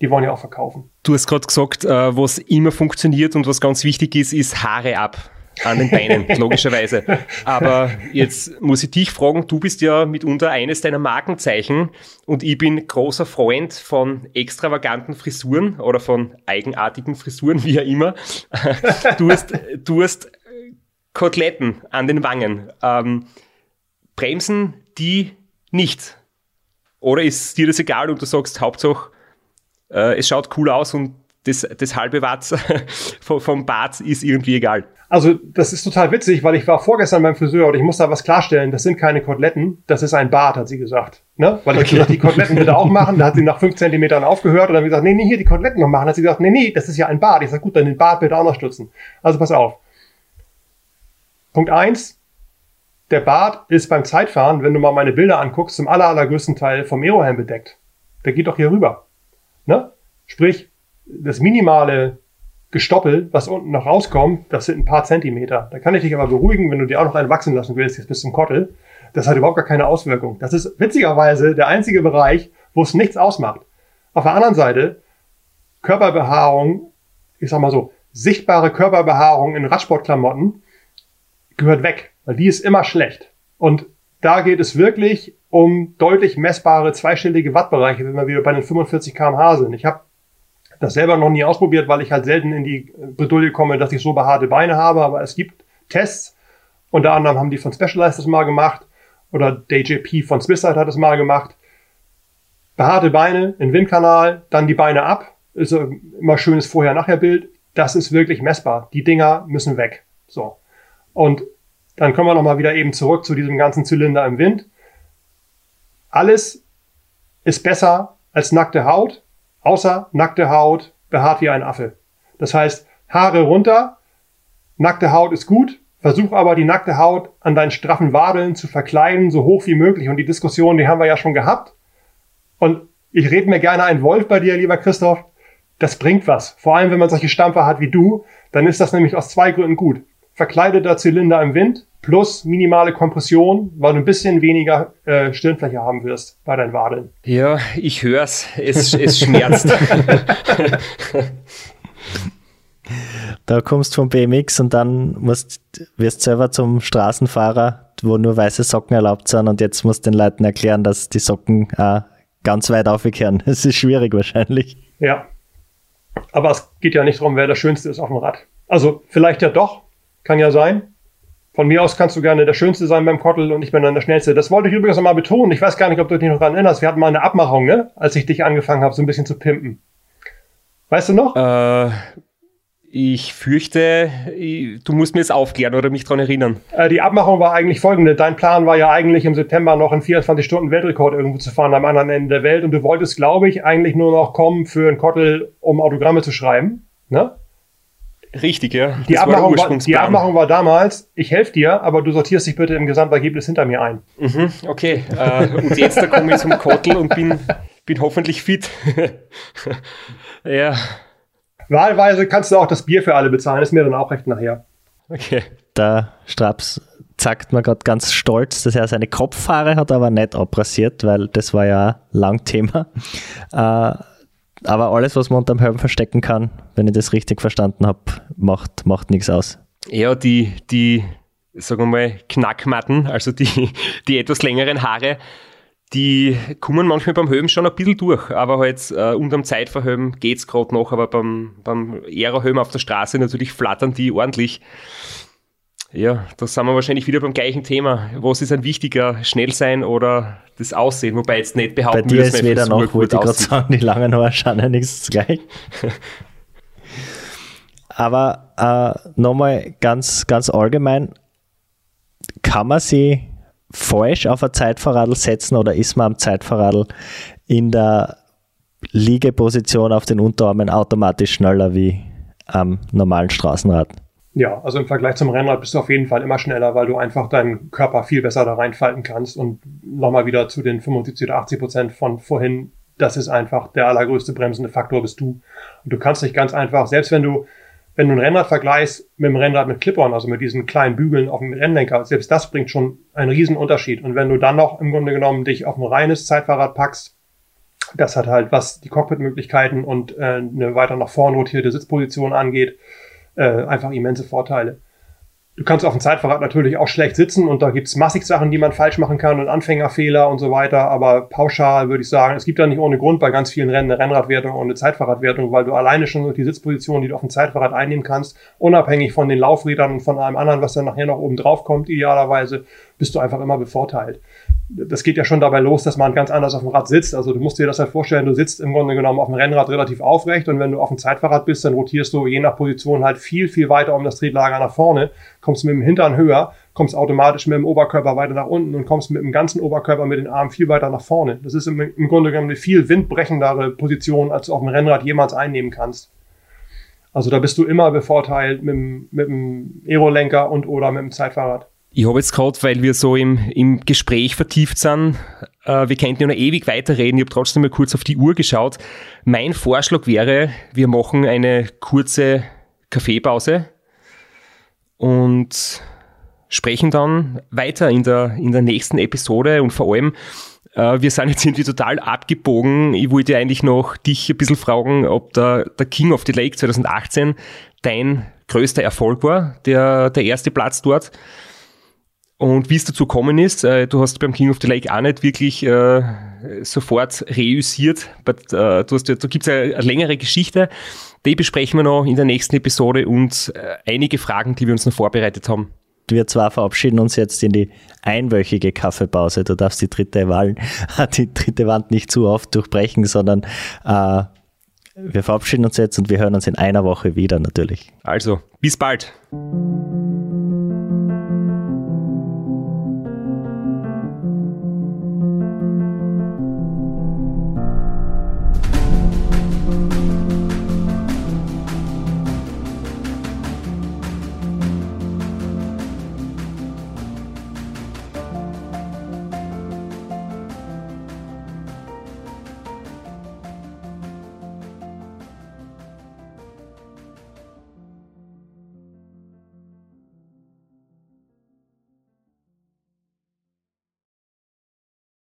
Die wollen ja auch verkaufen. Du hast gerade gesagt, äh, was immer funktioniert und was ganz wichtig ist, ist Haare ab an den Beinen, [laughs] logischerweise. Aber jetzt muss ich dich fragen, du bist ja mitunter eines deiner Markenzeichen und ich bin großer Freund von extravaganten Frisuren oder von eigenartigen Frisuren, wie auch immer. [laughs] Du hast, du hast Koteletten an den Wangen. Ähm, bremsen die nicht? Oder ist dir das egal und du sagst Hauptsache, äh, es schaut cool aus und das, das halbe Watt [laughs] vom Bart ist irgendwie egal. Also das ist total witzig, weil ich war vorgestern beim Friseur und ich muss da was klarstellen. Das sind keine Koteletten, das ist ein Bart, hat sie gesagt. Ne? Weil ich okay. gesagt, die Koteletten bitte auch machen. Da hat sie nach fünf Zentimetern aufgehört und dann gesagt, nee, nee, hier die Koteletten noch machen. Da hat sie gesagt, nee, nee, das ist ja ein Bart. Ich sage, gut, dann den Bart bitte auch noch stützen. Also pass auf. Punkt eins: Der Bart ist beim Zeitfahren, wenn du mal meine Bilder anguckst, zum aller, allergrößten Teil vom Aerohelm bedeckt. Der geht doch hier rüber. Ne? Sprich, das minimale Gestoppel, was unten noch rauskommt, das sind ein paar Zentimeter. Da kann ich dich aber beruhigen, wenn du dir auch noch einen wachsen lassen willst, jetzt bis zum Kottel. Das hat überhaupt gar keine Auswirkung. Das ist witzigerweise der einzige Bereich, wo es nichts ausmacht. Auf der anderen Seite, Körperbehaarung, ich sag mal so, sichtbare Körperbehaarung in Radsportklamotten gehört weg, weil die ist immer schlecht. Und da geht es wirklich um deutlich messbare zweistellige Wattbereiche, wenn wir wieder bei den 45 kmh sind. Ich habe das selber noch nie ausprobiert, weil ich halt selten in die Bredouille komme, dass ich so behaarte Beine habe, aber es gibt Tests. Unter anderem haben die von Specialized das mal gemacht oder DJP von Swisside hat das mal gemacht. Behaarte Beine in Windkanal, dann die Beine ab. Ist immer schönes Vorher-Nachher-Bild. Das ist wirklich messbar. Die Dinger müssen weg. So. Und dann kommen wir nochmal wieder eben zurück zu diesem ganzen Zylinder im Wind. Alles ist besser als nackte Haut außer nackte Haut, behaart wie ein Affe. Das heißt, Haare runter, nackte Haut ist gut, versuch aber die nackte Haut an deinen straffen Wadeln zu verkleiden, so hoch wie möglich. Und die Diskussion, die haben wir ja schon gehabt. Und ich rede mir gerne ein Wolf bei dir, lieber Christoph. Das bringt was. Vor allem, wenn man solche Stampfer hat wie du, dann ist das nämlich aus zwei Gründen gut. Verkleideter Zylinder im Wind plus minimale Kompression, weil du ein bisschen weniger äh, Stirnfläche haben wirst bei deinen Wadeln. Ja, ich hör's. Es, es schmerzt. [laughs] Da kommst du vom BMX und dann musst, wirst selber zum Straßenfahrer, wo nur weiße Socken erlaubt sind und jetzt musst du den Leuten erklären, dass die Socken äh, ganz weit aufkehren. [laughs] Das ist schwierig wahrscheinlich. Ja. Aber es geht ja nicht darum, wer der Schönste ist auf dem Rad. Also vielleicht ja doch, kann ja sein. Von mir aus kannst du gerne der Schönste sein beim Kottel und ich bin dann der Schnellste. Das wollte ich übrigens nochmal betonen. Ich weiß gar nicht, ob du dich noch daran erinnerst. Wir hatten mal eine Abmachung, ne? als ich dich angefangen habe, so ein bisschen zu pimpen. Weißt du noch? Äh, ich fürchte, du musst mir jetzt aufklären oder mich daran erinnern. Äh, die Abmachung war eigentlich folgende. Dein Plan war ja eigentlich im September noch einen 24-Stunden-Weltrekord irgendwo zu fahren am anderen Ende der Welt und du wolltest, glaube ich, eigentlich nur noch kommen für einen Kottel, um Autogramme zu schreiben. Ne? Richtig, ja. Die Abmachung, war, die Abmachung, war, damals, ich helfe dir, aber du sortierst dich bitte im Gesamtergebnis hinter mir ein. Mhm, okay. Äh, und jetzt da komme ich zum Kottel und bin, bin hoffentlich fit. [laughs] ja. Wahlweise kannst du auch das Bier für alle bezahlen, ist mir dann auch recht nachher. Okay. Der Straps sagt mir gerade ganz stolz, dass er seine Kopfhaare hat, aber nicht abrasiert, weil das war ja lang Thema. Äh, aber alles, was man unterm Helm verstecken kann, wenn ich das richtig verstanden habe, macht, macht nichts aus. Ja, die, die, sagen wir mal, Knackmatten, also die, die etwas längeren Haare, die kommen manchmal beim Helm schon ein bisschen durch, aber halt äh, unterm Zeitverhelm geht es gerade noch, aber beim, beim Aerohelm auf der Straße natürlich flattern die ordentlich. Ja, da sind wir wahrscheinlich wieder beim gleichen Thema. Was ist ein wichtiger, schnell sein oder das Aussehen? Wobei jetzt nicht behaupten Bei dir ist weder noch, wollte ich gerade sagen, die langen Haare schauen ja nichts gleich. [laughs] Aber äh, nochmal ganz, ganz allgemein, kann man sie falsch auf ein Zeitverradl setzen oder ist man am Zeitverradl in der Liegeposition auf den Unterarmen automatisch schneller wie am normalen Straßenrad? Ja, also im Vergleich zum Rennrad bist du auf jeden Fall immer schneller, weil du einfach deinen Körper viel besser da reinfalten kannst. Und nochmal wieder zu den 75 oder 80 Prozent von vorhin, das ist einfach der allergrößte bremsende Faktor bist du. Und du kannst dich ganz einfach, selbst wenn du wenn du ein Rennrad vergleichst mit dem Rennrad mit Clip-On, also mit diesen kleinen Bügeln auf dem Rennlenker, selbst das bringt schon einen riesen Unterschied. Und wenn du dann noch im Grunde genommen dich auf ein reines Zeitfahrrad packst, das hat halt, was die Cockpit-Möglichkeiten und äh, eine weiter nach vorn rotierte Sitzposition angeht, äh, einfach immense Vorteile. Du kannst auf dem Zeitfahrrad natürlich auch schlecht sitzen und da gibt's massig Sachen, die man falsch machen kann und Anfängerfehler und so weiter. Aber pauschal würde ich sagen, es gibt da nicht ohne Grund bei ganz vielen Rennen eine Rennradwertung und eine Zeitfahrradwertung, weil du alleine schon die Sitzposition, die du auf dem Zeitfahrrad einnehmen kannst, unabhängig von den Laufrädern und von allem anderen, was dann nachher noch oben drauf kommt, idealerweise, bist du einfach immer bevorteilt das geht ja schon dabei los, dass man ganz anders auf dem Rad sitzt. Also du musst dir das halt vorstellen, du sitzt im Grunde genommen auf dem Rennrad relativ aufrecht und wenn du auf dem Zeitfahrrad bist, dann rotierst du je nach Position halt viel, viel weiter um das Tretlager nach vorne, kommst mit dem Hintern höher, kommst automatisch mit dem Oberkörper weiter nach unten und kommst mit dem ganzen Oberkörper mit den Armen viel weiter nach vorne. Das ist im, Grunde genommen eine viel windbrechendere Position, als du auf dem Rennrad jemals einnehmen kannst. Also da bist du immer bevorteilt mit dem, mit dem Aerolenker und oder mit dem Zeitfahrrad. Ich habe jetzt gerade, weil wir so im, im Gespräch vertieft sind, äh, wir könnten ja noch ewig weiterreden, ich habe trotzdem mal kurz auf die Uhr geschaut. Mein Vorschlag wäre, wir machen eine kurze Kaffeepause und sprechen dann weiter in der, in der nächsten Episode und vor allem, äh, wir sind jetzt irgendwie total abgebogen. Ich wollte eigentlich noch dich ein bisschen fragen, ob der, der King of the Lake 2018 dein größter Erfolg war, der, der erste Platz dort. Und wie es dazu gekommen ist, äh, du hast beim King of the Lake auch nicht wirklich äh, sofort reüssiert, but, äh, du hast, da gibt es eine, eine, längere Geschichte, die besprechen wir noch in der nächsten Episode und äh, einige Fragen, die wir uns noch vorbereitet haben. Wir zwar verabschieden uns jetzt in die einwöchige Kaffeepause. Du darfst die dritte, Wahl, [laughs] die dritte Wand nicht zu oft durchbrechen, sondern äh, wir verabschieden uns jetzt und wir hören uns in einer Woche wieder natürlich. Also, bis bald.